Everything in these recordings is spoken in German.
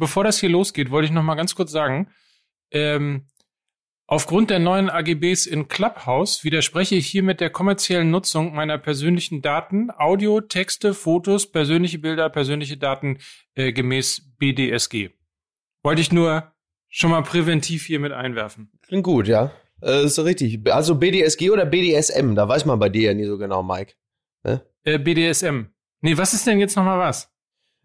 bevor das hier losgeht, wollte ich noch mal ganz kurz sagen, ähm, aufgrund der neuen AGBs in Clubhouse widerspreche ich hiermit der kommerziellen Nutzung meiner persönlichen Daten, Audio, Texte, Fotos, persönliche Bilder, persönliche Daten äh, gemäß BDSG. Wollte ich nur schon mal präventiv hier mit einwerfen. Klingt gut, ja. Äh, ist richtig. Also BDSG oder BDSM, da weiß man bei dir ja nie so genau, Mike. Ne? Äh, BDSM. Nee, was ist denn jetzt nochmal was?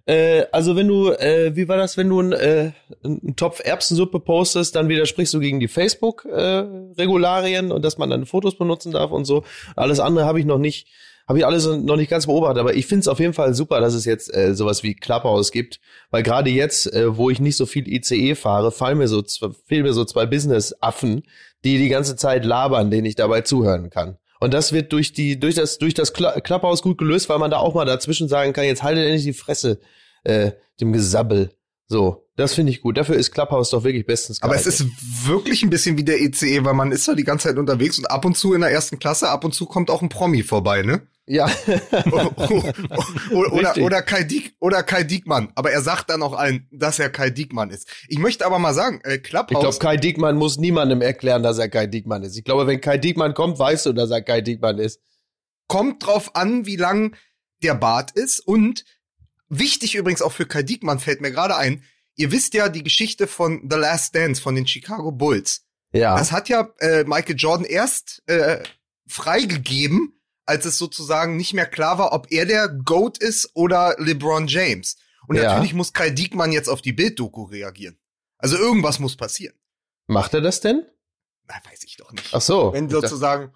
Äh, also wenn du, äh, wie war das, wenn du ein, äh, einen Topf Erbsensuppe postest, dann widersprichst du gegen die Facebook-Regularien äh, und dass man dann Fotos benutzen darf und so. Alles andere habe ich noch nicht, habe ich alles noch nicht ganz beobachtet, aber ich finde es auf jeden Fall super, dass es jetzt äh, sowas wie Clubhouse gibt, weil gerade jetzt, äh, wo ich nicht so viel ICE fahre, fallen mir so, fehlen mir so zwei Business-Affen, die die ganze Zeit labern, denen ich dabei zuhören kann. Und das wird durch die, durch das, durch das Klapphaus gut gelöst, weil man da auch mal dazwischen sagen kann, jetzt haltet endlich die Fresse, äh, dem Gesabbel. So, das finde ich gut. Dafür ist Clubhouse doch wirklich bestens geeignet. Aber es ist wirklich ein bisschen wie der ECE, weil man ist ja die ganze Zeit unterwegs und ab und zu in der ersten Klasse, ab und zu kommt auch ein Promi vorbei, ne? Ja. oder, oder, Kai Diek, oder Kai Diekmann. Aber er sagt dann auch allen, dass er Kai Diekmann ist. Ich möchte aber mal sagen, äh, Clubhouse. Ich glaube, Kai Diekmann muss niemandem erklären, dass er Kai Diekmann ist. Ich glaube, wenn Kai Diekmann kommt, weißt du, dass er Kai Diekmann ist. Kommt drauf an, wie lang der Bart ist. Und wichtig übrigens auch für Kai Diekmann fällt mir gerade ein, ihr wisst ja die Geschichte von The Last Dance von den Chicago Bulls. Ja. Das hat ja äh, Michael Jordan erst äh, freigegeben, als es sozusagen nicht mehr klar war, ob er der GOAT ist oder LeBron James. Und ja. natürlich muss Kai Diekmann jetzt auf die Bilddoku reagieren. Also irgendwas muss passieren. Macht er das denn? Na, weiß ich doch nicht. Ach so. Wenn sozusagen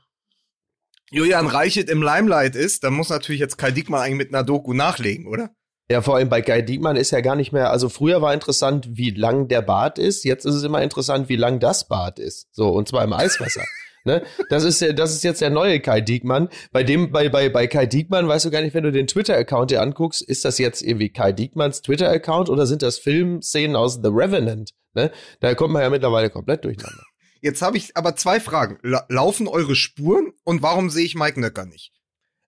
Julian Reichelt im Limelight ist, dann muss natürlich jetzt Kai Diekmann eigentlich mit einer Doku nachlegen, oder? Ja, vor allem bei Kai Diekmann ist ja gar nicht mehr, also früher war interessant, wie lang der Bart ist, jetzt ist es immer interessant, wie lang das Bart ist. So, und zwar im Eiswasser. Ne? Das ist ja, das ist jetzt der neue Kai Diekmann. Bei dem, bei, bei, bei Kai Diekmann weißt du gar nicht, wenn du den Twitter-Account dir anguckst, ist das jetzt irgendwie Kai Diekmanns Twitter-Account oder sind das Filmszenen aus The Revenant? Ne? Da kommt man ja mittlerweile komplett durcheinander. Jetzt habe ich aber zwei Fragen. La laufen eure Spuren und warum sehe ich Mike Nöcker nicht?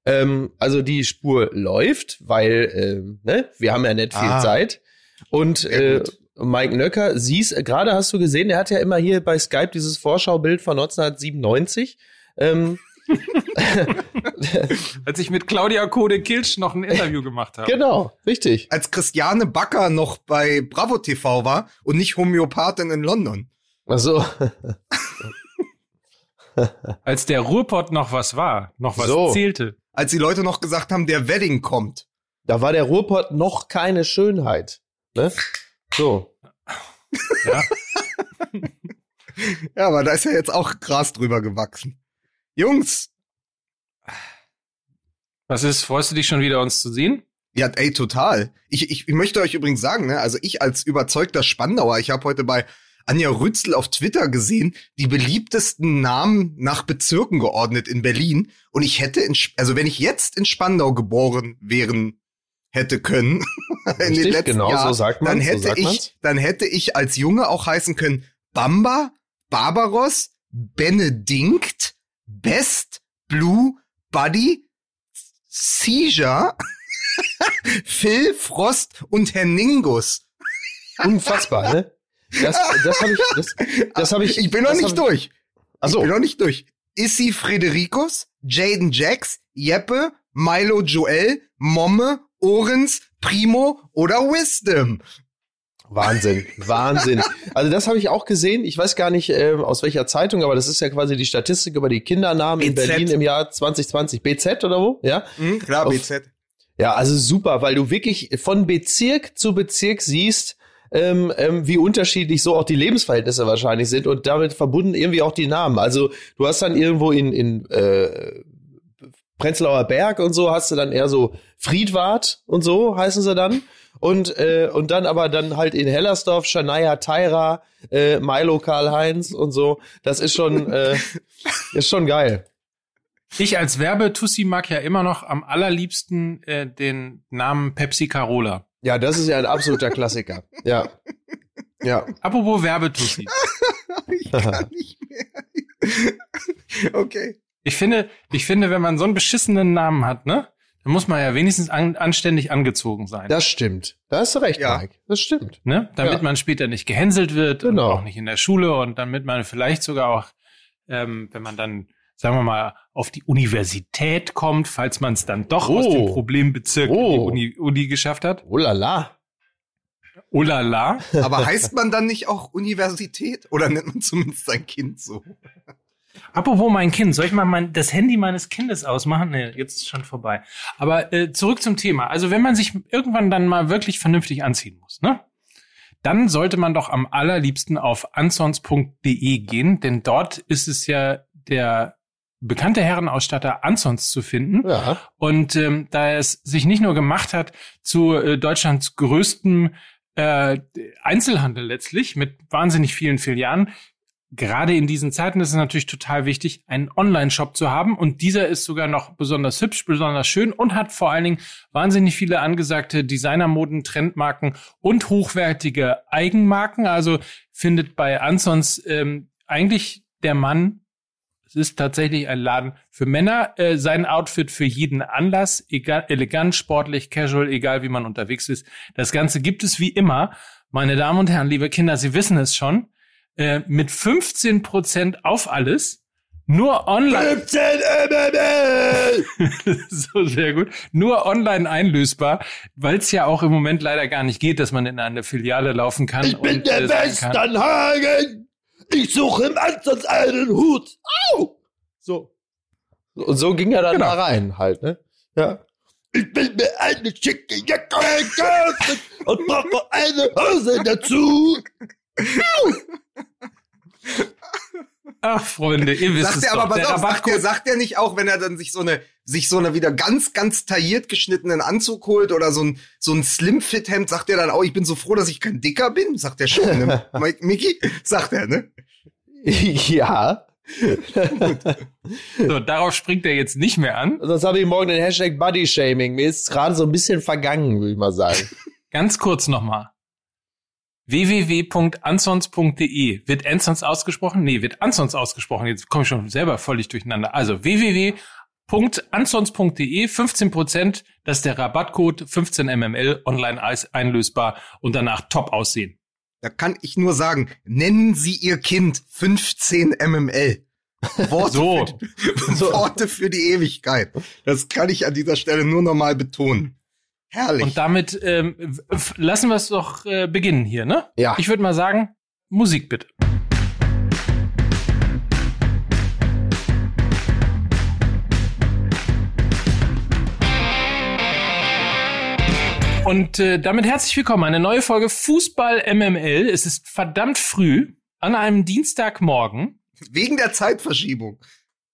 Ähm, also die Spur läuft, weil ähm, ne, wir haben ja nicht viel ah, Zeit. Und äh, Mike Nöcker, siehst, gerade hast du gesehen, er hat ja immer hier bei Skype dieses Vorschaubild von 1997. Ähm, Als ich mit Claudia Kode Kilsch noch ein Interview gemacht habe. Genau, richtig. Als Christiane Backer noch bei Bravo TV war und nicht Homöopathin in London. Ach so. Als der Ruhrpott noch was war, noch was so. zählte. Als die Leute noch gesagt haben, der Wedding kommt. Da war der Ruhrpott noch keine Schönheit. Ne? So. Ja. ja, aber da ist ja jetzt auch Gras drüber gewachsen. Jungs. Was ist? Freust du dich schon wieder, uns zu sehen? Ja, ey, total. Ich, ich, ich möchte euch übrigens sagen, ne, also ich als überzeugter Spandauer, ich habe heute bei Anja Rützel auf Twitter gesehen, die beliebtesten Namen nach Bezirken geordnet in Berlin. Und ich hätte, in, also wenn ich jetzt in Spandau geboren wären hätte können Richtig, in den letzten genau, Jahren, so sagt man, dann hätte so ich, man's. dann hätte ich als Junge auch heißen können Bamba, Barbaros, Benedikt, Best, Blue, Buddy, Seizure, Phil, Frost und Herningus. Unfassbar, ne? Das, das habe ich, das, das habe ich. Ich bin noch nicht durch. Also ich bin noch nicht durch. Issy Fredericus, Jaden Jax, Jeppe, Milo Joel, Momme Ohrens, Primo oder Wisdom. Wahnsinn, Wahnsinn. Also das habe ich auch gesehen. Ich weiß gar nicht äh, aus welcher Zeitung, aber das ist ja quasi die Statistik über die Kindernamen BZ. in Berlin im Jahr 2020. BZ oder wo? Ja, mhm, klar, Auf, BZ. Ja, also super, weil du wirklich von Bezirk zu Bezirk siehst, ähm, ähm, wie unterschiedlich so auch die Lebensverhältnisse wahrscheinlich sind und damit verbunden irgendwie auch die Namen. Also du hast dann irgendwo in, in äh, Prenzlauer Berg und so hast du dann eher so Friedwart und so heißen sie dann. Und, äh, und dann aber dann halt in Hellersdorf, Shania Tyra, äh, Milo Karl-Heinz und so. Das ist schon, äh, ist schon geil. Ich als Werbetussi mag ja immer noch am allerliebsten äh, den Namen Pepsi Carola. Ja, das ist ja ein absoluter Klassiker. Ja. Ja. Apropos Werbetussi. ich kann nicht mehr. okay. Ich finde, ich finde, wenn man so einen beschissenen Namen hat, ne, dann muss man ja wenigstens an, anständig angezogen sein. Das stimmt. Da hast du recht, Ja. Mike. Das stimmt. ne? Damit Ja. man später nicht gehänselt wird Genau. und auch nicht in der Schule und damit man vielleicht sogar auch, ähm, wenn man dann, sagen wir mal, auf die Universität kommt, falls man es dann doch aus Oh. dem Problembezirk in die Oh. Uni, Uni geschafft hat. Oh la la. Oh la la. Aber heißt man dann nicht auch Universität? Oder nennt man zumindest sein Kind so? Apropos mein Kind, soll ich mal mein, das Handy meines Kindes ausmachen? Nee, jetzt ist schon vorbei. Aber äh, zurück zum Thema. Also wenn man sich irgendwann dann mal wirklich vernünftig anziehen muss, ne? Dann sollte man doch am allerliebsten auf ansons.de gehen, denn dort ist es ja der bekannte Herrenausstatter Ansons zu finden. Ja. Und ähm, da es sich nicht nur gemacht hat zu äh, Deutschlands größtem äh, Einzelhandel letztlich mit wahnsinnig vielen Filialen, gerade in diesen Zeiten ist es natürlich total wichtig, einen Online-Shop zu haben. Und dieser ist sogar noch besonders hübsch, besonders schön und hat vor allen Dingen wahnsinnig viele angesagte Designermoden, Trendmarken und hochwertige Eigenmarken. Also findet bei Ansons ähm, eigentlich der Mann es ist tatsächlich ein Laden für Männer. Äh, sein Outfit für jeden Anlass, egal, elegant, sportlich, casual, egal wie man unterwegs ist. Das Ganze gibt es wie immer. Meine Damen und Herren, liebe Kinder, Sie wissen es schon. Äh, mit 15 Prozent auf alles. Nur online. 15 MML! so sehr gut. Nur online einlösbar, weil es ja auch im Moment leider gar nicht geht, dass man in eine Filiale laufen kann. Ich bin und, der äh, Westernhagen! Ich suche im Ansatz einen Hut! Au! So. Und so ging er dann Genau. da rein, halt, ne? Ja. Ich will mir eine schicke Jacke kaufen und brauche eine Hose dazu. Ach, Freunde, ihr wisst Sagt es er doch. aber, Der pass auf, sagt er, sagt er nicht auch, wenn er dann sich so eine, sich so eine wieder ganz, ganz tailliert geschnittenen Anzug holt oder so ein, so ein Slim-Fit-Hemd, sagt er dann auch, ich bin so froh, dass ich kein Dicker bin? Sagt er schon, ne? Mickey? Sagt er, ne? ja. So, darauf springt er jetzt nicht mehr an. Sonst habe ich morgen den Hashtag Bodyshaming. Mir ist gerade so ein bisschen vergangen, würde ich mal sagen. Ganz kurz nochmal. www.ansons.de. Wird Ansons ausgesprochen? Nee, wird Ansons ausgesprochen. Jetzt komme ich schon selber völlig durcheinander. Also www.ansons.de, 15%, das ist der Rabattcode, 15mml, online eis- einlösbar und danach top aussehen. Da kann ich nur sagen, nennen Sie Ihr Kind 15 mml. Worte, So. für, So. Worte für die Ewigkeit. Das kann ich an dieser Stelle nur nochmal betonen. Herrlich. Und damit ähm, lassen wir es doch äh, beginnen hier, ne? Ja. Ich würde mal sagen, Musik bitte. Und äh, damit herzlich willkommen. Eine neue Folge Fußball MML. Es ist verdammt früh an einem Dienstagmorgen. Wegen der Zeitverschiebung.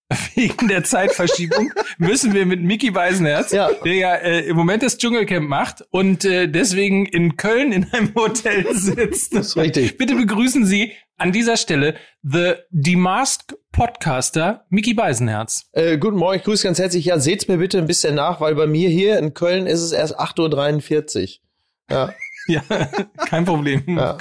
Wegen der Zeitverschiebung müssen wir mit Mickey Weisenherz, Ja. der ja äh, im Moment das Dschungelcamp macht und äh, deswegen in Köln in einem Hotel sitzt. Das ist richtig. Bitte begrüßen Sie an dieser Stelle The Demasked Podcaster Mickey Beisenherz. Äh, guten Morgen, ich grüße ganz herzlich. Ja, seht's mir bitte ein bisschen nach, weil bei mir hier in Köln ist es erst 8.43 Uhr. Ja. Ja, kein Problem. Ja.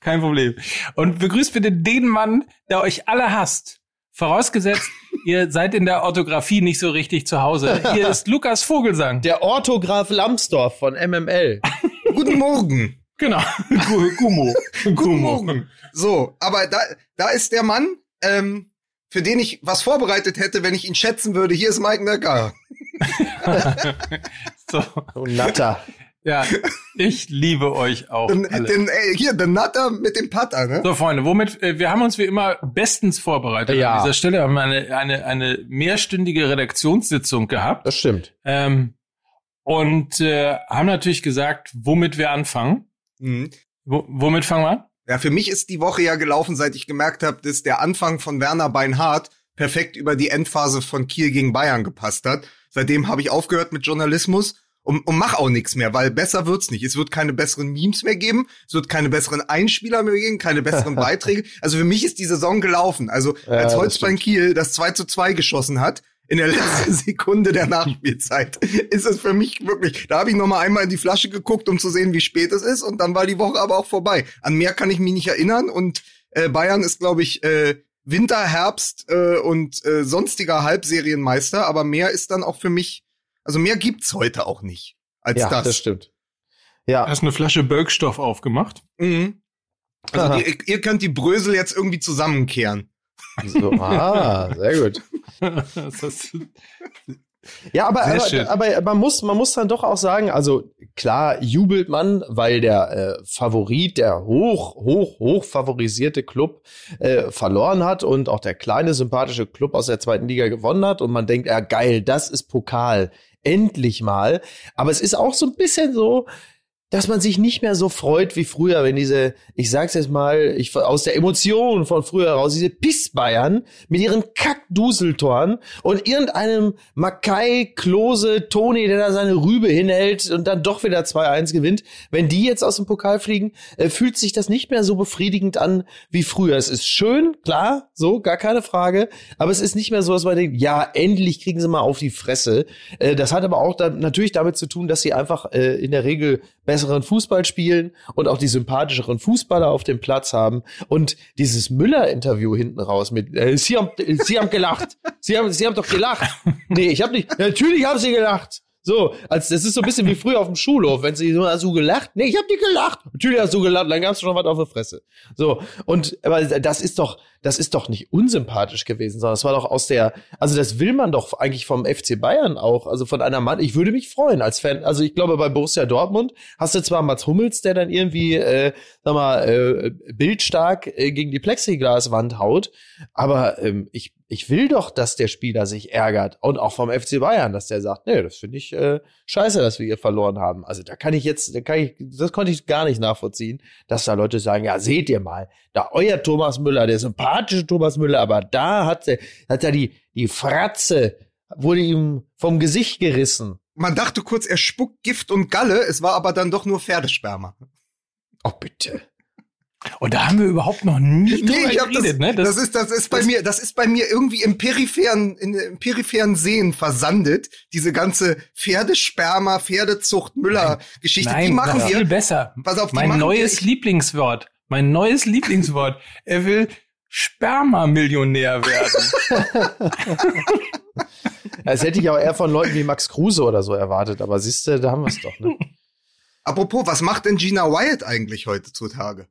Kein Problem. Und begrüßt bitte den Mann, der euch alle hasst. Vorausgesetzt, ihr seid in der Orthographie nicht so richtig zu Hause. Hier ist Lukas Vogelsang. Der Orthograf Lambsdorff von MML. Guten Morgen. Genau. Gu- Gummo. Guten Morgen. So, aber da, da ist der Mann, ähm, für den ich was vorbereitet hätte, wenn ich ihn schätzen würde. Hier ist Mike Nöcker. So. Oh, Natter. Ja, ich liebe euch auch Den, alle. den, ey, hier, der Natter mit dem Putter, ne? So, Freunde, womit, äh, wir haben uns wie immer bestens vorbereitet. Ja. An dieser Stelle haben wir eine, eine, eine mehrstündige Redaktionssitzung gehabt. Das stimmt. Ähm, und äh, haben natürlich gesagt, womit wir anfangen. Mhm. Wo, womit fangen wir an? Ja, für mich ist die Woche ja gelaufen, seit ich gemerkt habe, dass der Anfang von Werner Beinhardt perfekt über die Endphase von Kiel gegen Bayern gepasst hat. Seitdem habe ich aufgehört mit Journalismus und, und mach auch nichts mehr, weil besser wird's nicht. Es wird keine besseren Memes mehr geben, es wird keine besseren Einspieler mehr geben, keine besseren Beiträge. Also für mich ist die Saison gelaufen. Also Ja, als Holzbein Kiel das 2 zu 2 geschossen hat, in der letzten Sekunde der Nachspielzeit, ist es für mich wirklich, da habe ich noch mal einmal in die Flasche geguckt, um zu sehen, wie spät es ist und dann war die Woche aber auch vorbei. An mehr kann ich mich nicht erinnern und äh, Bayern ist, glaube ich, äh, Winter, Herbst äh, und äh, sonstiger Halbserienmeister, aber mehr ist dann auch für mich Also mehr gibt's heute auch nicht als ja, das. das stimmt. Ja. Hast eine Flasche Bölkstoff aufgemacht? Mhm. Also die, ihr könnt die Brösel jetzt irgendwie zusammenkehren. So, ah, sehr gut. Ja, aber, aber, aber, man muss, man muss dann doch auch sagen, also klar jubelt man, weil der äh, Favorit, der hoch, hoch, hoch favorisierte Club äh, verloren hat und auch der kleine sympathische Club aus der zweiten Liga gewonnen hat und man denkt, ja geil, das ist Pokal, endlich mal. Aber es ist auch so ein bisschen so, dass man sich nicht mehr so freut wie früher, wenn diese, ich sag's jetzt mal, ich aus der Emotion von früher raus, diese Piss-Bayern mit ihren Kackduseltoren und irgendeinem Makai, Klose, Toni, der da seine Rübe hinhält und dann doch wieder 2-1 gewinnt. Wenn die jetzt aus dem Pokal fliegen, äh, fühlt sich das nicht mehr so befriedigend an wie früher. Es ist schön, klar, so, gar keine Frage, aber es ist nicht mehr so, dass man denkt, ja, endlich kriegen sie mal auf die Fresse. Äh, das hat aber auch da, natürlich damit zu tun, dass sie einfach äh, in der Regel besseren Fußball spielen und auch die sympathischeren Fußballer auf dem Platz haben. Und dieses Müller-Interview hinten raus mit, äh, Sie haben, Sie haben gelacht. Sie haben, Sie haben doch gelacht. Nee, ich habe nicht, natürlich haben Sie gelacht. So, als das ist so ein bisschen wie früher auf dem Schulhof, wenn sie so du gelacht? Nee, ich hab nicht gelacht. Natürlich hast du gelacht, dann gab's schon was auf der Fresse. So, und aber das ist doch das ist doch nicht unsympathisch gewesen, sondern es war doch aus der also das will man doch eigentlich vom FC Bayern auch, also von einer Mann, ich würde mich freuen als Fan. Also ich glaube bei Borussia Dortmund hast du zwar Mats Hummels, der dann irgendwie äh, sag mal äh, bildstark äh, gegen die Plexiglaswand haut, aber ähm, ich ich will doch, dass der Spieler sich ärgert und auch vom FC Bayern, dass der sagt, nee, das finde ich äh, scheiße, dass wir hier verloren haben. Also da kann ich jetzt, da kann ich, das konnte ich gar nicht nachvollziehen, dass da Leute sagen, ja, seht ihr mal, da euer Thomas Müller, der sympathische Thomas Müller, aber da hat er, hat er die, die Fratze, wurde ihm vom Gesicht gerissen. Man dachte kurz, er spuckt Gift und Galle, es war aber dann doch nur Pferdesperma. Oh, bitte. Und da haben wir überhaupt noch nie nee, drüber ich geredet, das, ne? Das, das, ist, das ist bei mir, das ist bei mir irgendwie im peripheren, in, im peripheren Seen versandet. Diese ganze Pferdesperma, Pferdezucht, Müller-Geschichte. Die machen wir. Viel besser. Pass auf, mein neues wir. Lieblingswort. Mein neues Lieblingswort. Er will Sperma-Millionär werden. das hätte ich auch eher von Leuten wie Max Kruse oder so erwartet, aber siehst du, da haben wir es doch, ne? Apropos, was macht denn Gina Wyatt eigentlich heutzutage?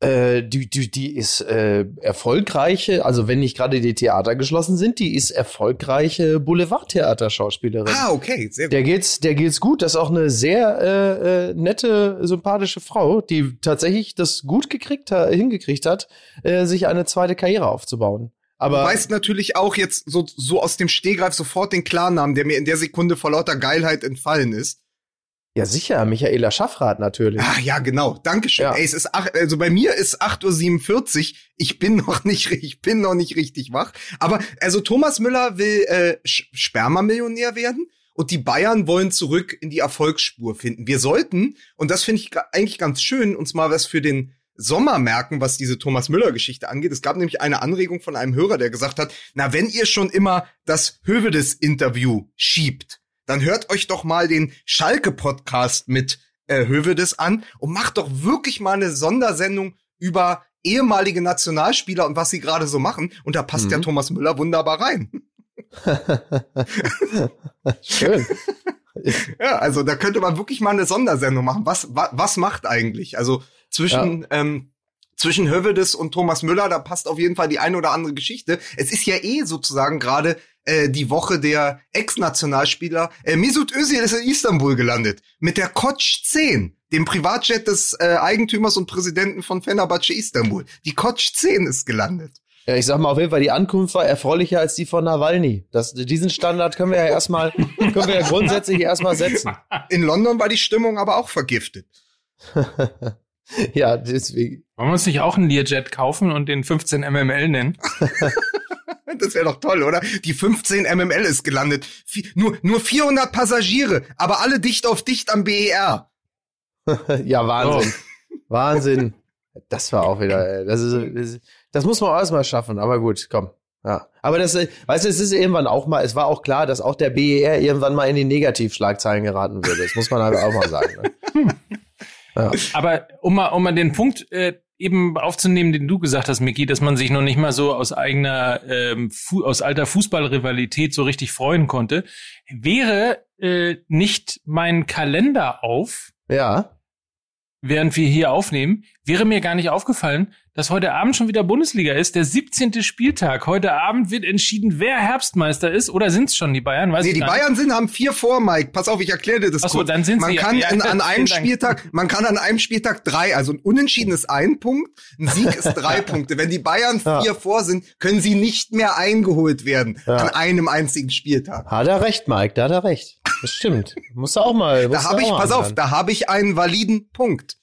Äh, die, die, die ist äh, erfolgreiche, also wenn nicht gerade die Theater geschlossen sind, die ist erfolgreiche Boulevardtheater-Schauspielerin. Ah, okay, sehr gut. Der geht's, der geht's gut. Das ist auch eine sehr äh, äh, nette, sympathische Frau, die tatsächlich das gut gekriegt hat, hingekriegt hat, äh, sich eine zweite Karriere aufzubauen. Aber du weißt natürlich auch jetzt so, so aus dem Stehgreif sofort den Klarnamen, der mir in der Sekunde vor lauter Geilheit entfallen ist. Ja, sicher, Michaela Schaffrath natürlich. Ah, ja, genau. Dankeschön. Ja. Ey, es ist ach, also bei mir ist 8.47 Uhr. Ich bin noch nicht, ich bin noch nicht richtig wach. Aber, also Thomas Müller will äh, Sperma-Millionär werden und die Bayern wollen zurück in die Erfolgsspur finden. Wir sollten, und das finde ich eigentlich ganz schön, uns mal was für den Sommer merken, was diese Thomas Müller-Geschichte angeht. Es gab nämlich eine Anregung von einem Hörer, der gesagt hat, na, wenn ihr schon immer das Hövedes-Interview schiebt, dann hört euch doch mal den Schalke-Podcast mit äh, Hövedes an und macht doch wirklich mal eine Sondersendung über ehemalige Nationalspieler und was sie gerade so machen. Und da passt mhm. ja Thomas Müller wunderbar rein. Schön. ja, also da könnte man wirklich mal eine Sondersendung machen. Was, wa, was macht eigentlich? Also zwischen, ja. ähm, zwischen Hövedes und Thomas Müller, da passt auf jeden Fall die eine oder andere Geschichte. Es ist ja eh sozusagen gerade äh, die Woche der Ex-Nationalspieler. Äh, Mesut Özil ist in Istanbul gelandet mit der Koç 10, dem Privatjet des äh, Eigentümers und Präsidenten von Fenerbahce Istanbul. Die Koç 10 ist gelandet. Ja, ich sag mal auf jeden Fall, die Ankunft war erfreulicher als die von Nawalny. Das, diesen Standard können wir ja erstmal, können wir ja grundsätzlich erstmal setzen. In London war die Stimmung aber auch vergiftet. ja, deswegen. Wollen wir uns nicht auch einen Learjet kaufen und den 15 MML nennen? Das wäre doch toll, oder? Die 15 MML ist gelandet. nur, nur 400 Passagiere, aber alle dicht auf dicht am BER. ja, Wahnsinn. Oh. Wahnsinn. Das war auch wieder, das ist, das, das muss man auch erstmal schaffen, aber gut, komm. Ja. Aber das, weißt du, es ist irgendwann auch mal, es war auch klar, dass auch der BER irgendwann mal in die Negativschlagzeilen geraten würde. Das muss man halt auch mal sagen. Ne? Ja. Aber um mal, um mal den Punkt äh, eben aufzunehmen, den du gesagt hast, Micky, dass man sich noch nicht mal so aus eigener, ähm, aus alter Fußballrivalität so richtig freuen konnte, wäre äh, nicht mein Kalender auf. Ja während wir hier aufnehmen, wäre mir gar nicht aufgefallen, dass heute Abend schon wieder Bundesliga ist, der 17. Spieltag. Heute Abend wird entschieden, wer Herbstmeister ist. Oder sind es schon die Bayern? Weiß nee, die Bayern sind, haben vier vor, Mike. Pass auf, ich erkläre dir das Ach so, kurz. dann sind man sie kann ja, in, an einem Spieltag, man kann an einem Spieltag drei, also ein Unentschieden ist ein Punkt, ein Sieg ist drei Punkte. Wenn die Bayern vier ja. vor sind, können sie nicht mehr eingeholt werden ja. an einem einzigen Spieltag. Hat er recht, Mike, da hat er recht. Das stimmt. Musst du auch mal. Da habe ich, pass auf, da habe ich einen validen Punkt.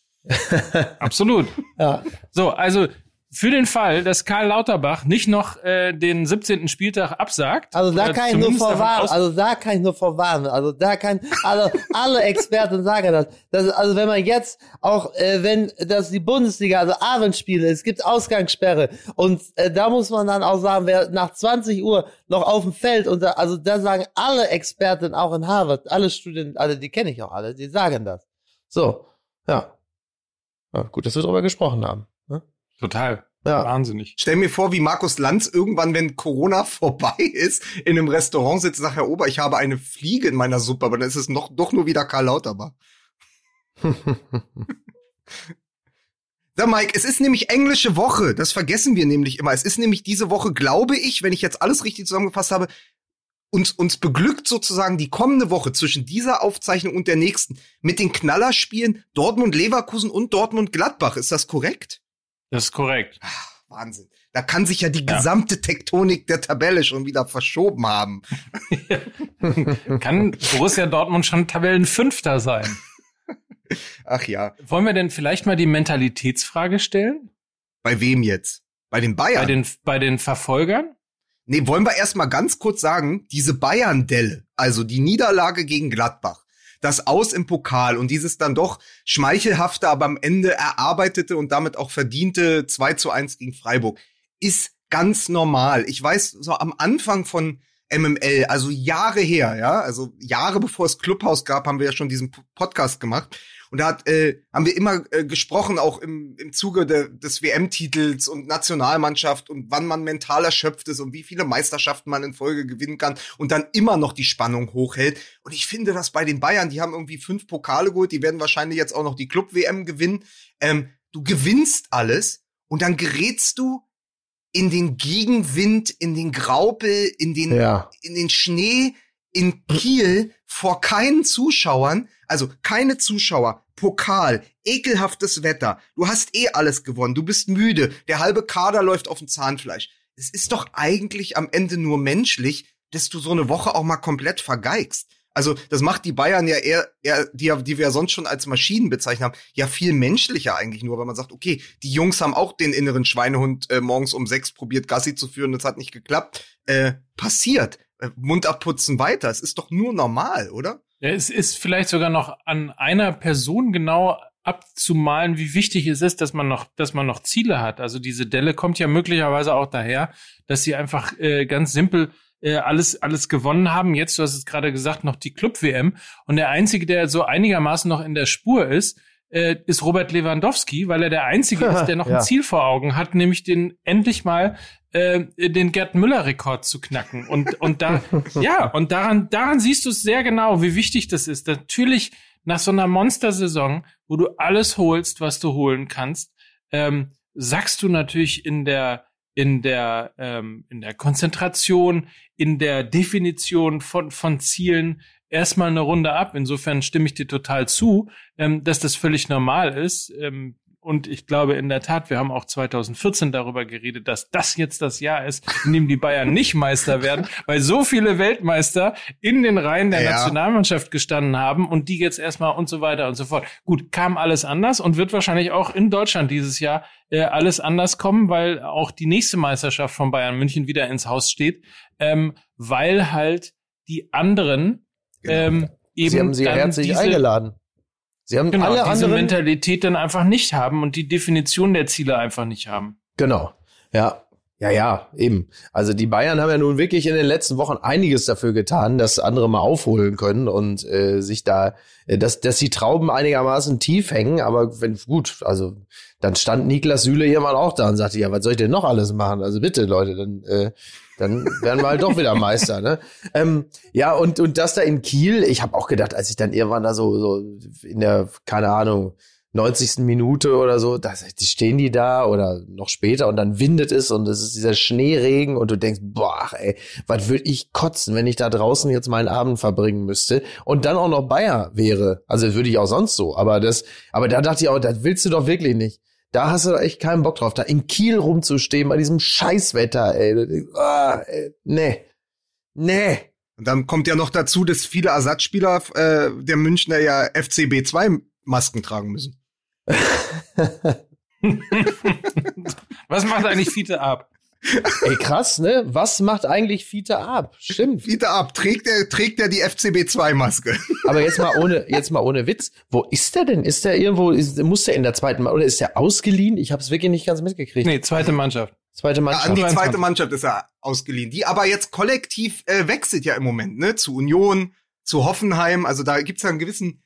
Absolut. Ja. So, also für den Fall, dass Karl Lauterbach nicht noch äh, den 17. Spieltag absagt. Also da kann ich nur vorwarnen. Also da kann ich nur vorwarnen. Also da kann also alle Experten sagen das. das also wenn man jetzt auch äh, wenn das die Bundesliga also Abendspiele, es gibt Ausgangssperre und äh, da muss man dann auch sagen, wer nach 20 Uhr noch auf dem Feld und da, also da sagen alle Experten auch in Harvard, alle Studenten, alle die kenne ich auch alle, die sagen das. So, ja. Ja, gut, dass wir darüber gesprochen haben. Ne? Total. Ja. Wahnsinnig. Stell mir vor, wie Markus Lanz irgendwann, wenn Corona vorbei ist, in einem Restaurant sitzt und sagt, Herr Ober, ich habe eine Fliege in meiner Suppe, aber dann ist es noch, doch nur wieder Karl Lauterbach. Sag Mike, es ist nämlich englische Woche. Das vergessen wir nämlich immer. Es ist nämlich diese Woche, glaube ich, wenn ich jetzt alles richtig zusammengefasst habe, uns, uns beglückt sozusagen die kommende Woche zwischen dieser Aufzeichnung und der nächsten mit den Knallerspielen Dortmund-Leverkusen und Dortmund-Gladbach. Ist das korrekt? Das ist korrekt. Ach, Wahnsinn. Da kann sich ja die ja. gesamte Tektonik der Tabelle schon wieder verschoben haben. kann Borussia Dortmund schon Tabellenfünfter sein? Ach ja. Wollen wir denn vielleicht mal die Mentalitätsfrage stellen? Bei wem jetzt? Bei den Bayern? Bei den, bei den Verfolgern? Nee, wollen wir erstmal ganz kurz sagen, diese Bayern-Delle, also die Niederlage gegen Gladbach, das Aus im Pokal und dieses dann doch schmeichelhafte, aber am Ende erarbeitete und damit auch verdiente 2 zu 1 gegen Freiburg, ist ganz normal. Ich weiß, so am Anfang von MML, also Jahre her, ja, also Jahre bevor es Clubhaus gab, haben wir ja schon diesen Podcast gemacht. Und da hat, äh, haben wir immer äh, gesprochen, auch im, im Zuge de, des WM-Titels und Nationalmannschaft und wann man mental erschöpft ist und wie viele Meisterschaften man in Folge gewinnen kann und dann immer noch die Spannung hochhält. Und ich finde das bei den Bayern, die haben irgendwie fünf Pokale geholt, die werden wahrscheinlich jetzt auch noch die Club-WM gewinnen. Ähm, du gewinnst alles und dann gerätst du in den Gegenwind, in den Graupel, in den, ja. in den Schnee, in Kiel vor keinen Zuschauern, also keine Zuschauer, Pokal, ekelhaftes Wetter, du hast eh alles gewonnen, du bist müde, der halbe Kader läuft auf dem Zahnfleisch. Es ist doch eigentlich am Ende nur menschlich, dass du so eine Woche auch mal komplett vergeigst. Also das macht die Bayern ja eher, eher die, die wir ja sonst schon als Maschinen bezeichnet haben, ja viel menschlicher eigentlich nur, weil man sagt, okay, die Jungs haben auch den inneren Schweinehund äh, morgens um sechs probiert, Gassi zu führen, das hat nicht geklappt. Äh, passiert. Äh, Mund abputzen weiter. Es ist doch nur normal, oder? Ja, es ist vielleicht sogar noch an einer Person genau abzumalen, wie wichtig es ist, dass man noch, dass man noch Ziele hat. Also diese Delle kommt ja möglicherweise auch daher, dass sie einfach äh, ganz simpel äh, alles alles gewonnen haben. Jetzt, du hast es gerade gesagt, noch die Club WM und der einzige, der so einigermaßen noch in der Spur ist, äh, ist Robert Lewandowski, weil er der einzige ist, der noch ja. ein Ziel vor Augen hat, nämlich den endlich mal äh, den Gerd Müller-Rekord zu knacken. Und, und da, ja, und daran, daran siehst du es sehr genau, wie wichtig das ist. Natürlich nach so einer Monstersaison, wo du alles holst, was du holen kannst, ähm, sagst du natürlich in der in der ähm, in der Konzentration, in der Definition von von Zielen erstmal eine Runde ab. Insofern stimme ich dir total zu, ähm, dass das völlig normal ist. Ähm, und ich glaube in der Tat, wir haben auch 2014 darüber geredet, dass das jetzt das Jahr ist, in dem die Bayern nicht Meister werden, weil so viele Weltmeister in den Reihen der ja. Nationalmannschaft gestanden haben und die jetzt erstmal und so weiter und so fort. Gut, kam alles anders und wird wahrscheinlich auch in Deutschland dieses Jahr äh, alles anders kommen, weil auch die nächste Meisterschaft von Bayern München wieder ins Haus steht, ähm, weil halt die anderen genau. ähm, Sie haben sie herzlich diese, eingeladen. Sie haben genau, alle diese anderen Mentalität dann einfach nicht haben und die Definition der Ziele einfach nicht haben. Genau. Ja. Ja, ja, eben. Also die Bayern haben ja nun wirklich in den letzten Wochen einiges dafür getan, dass andere mal aufholen können und äh, sich da, äh, dass, dass die Trauben einigermaßen tief hängen. Aber wenn gut, also dann stand Niklas Süle irgendwann auch da und sagte, ja, was soll ich denn noch alles machen? Also bitte, Leute, dann, äh, dann werden wir halt doch wieder Meister. Ne? Ähm, ja, und, und das da in Kiel, ich habe auch gedacht, als ich dann irgendwann da so, so in der, keine Ahnung, 90. Minute oder so, da stehen die da oder noch später und dann windet es und es ist dieser Schneeregen und du denkst, boah, ey, was würde ich kotzen, wenn ich da draußen jetzt meinen Abend verbringen müsste und dann auch noch Bayer wäre. Also würde ich auch sonst so, aber das, aber da dachte ich auch, das willst du doch wirklich nicht. Da hast du doch echt keinen Bock drauf, da in Kiel rumzustehen bei diesem Scheißwetter, ey. Ah, ey nee. Nee. Und dann kommt ja noch dazu, dass viele Ersatzspieler äh, der Münchner ja FCB 2 Masken tragen müssen. Was macht eigentlich Fiete ab? Ey, krass, ne? Was macht eigentlich Fiete ab? Stimmt. Fiete ab. Trägt er, trägt er die FCB2-Maske. Aber jetzt mal ohne, jetzt mal ohne Witz. Wo ist der denn? Ist der irgendwo, ist, muss der in der zweiten, Mannschaft oder ist der ausgeliehen? Ich habe es wirklich nicht ganz mitgekriegt. Nee, zweite Mannschaft. Zweite Mannschaft. Ja, an die zweite Mannschaft ist er ausgeliehen. Die aber jetzt kollektiv äh, wechselt ja im Moment, ne? Zu Union, zu Hoffenheim. Also da gibt's ja einen gewissen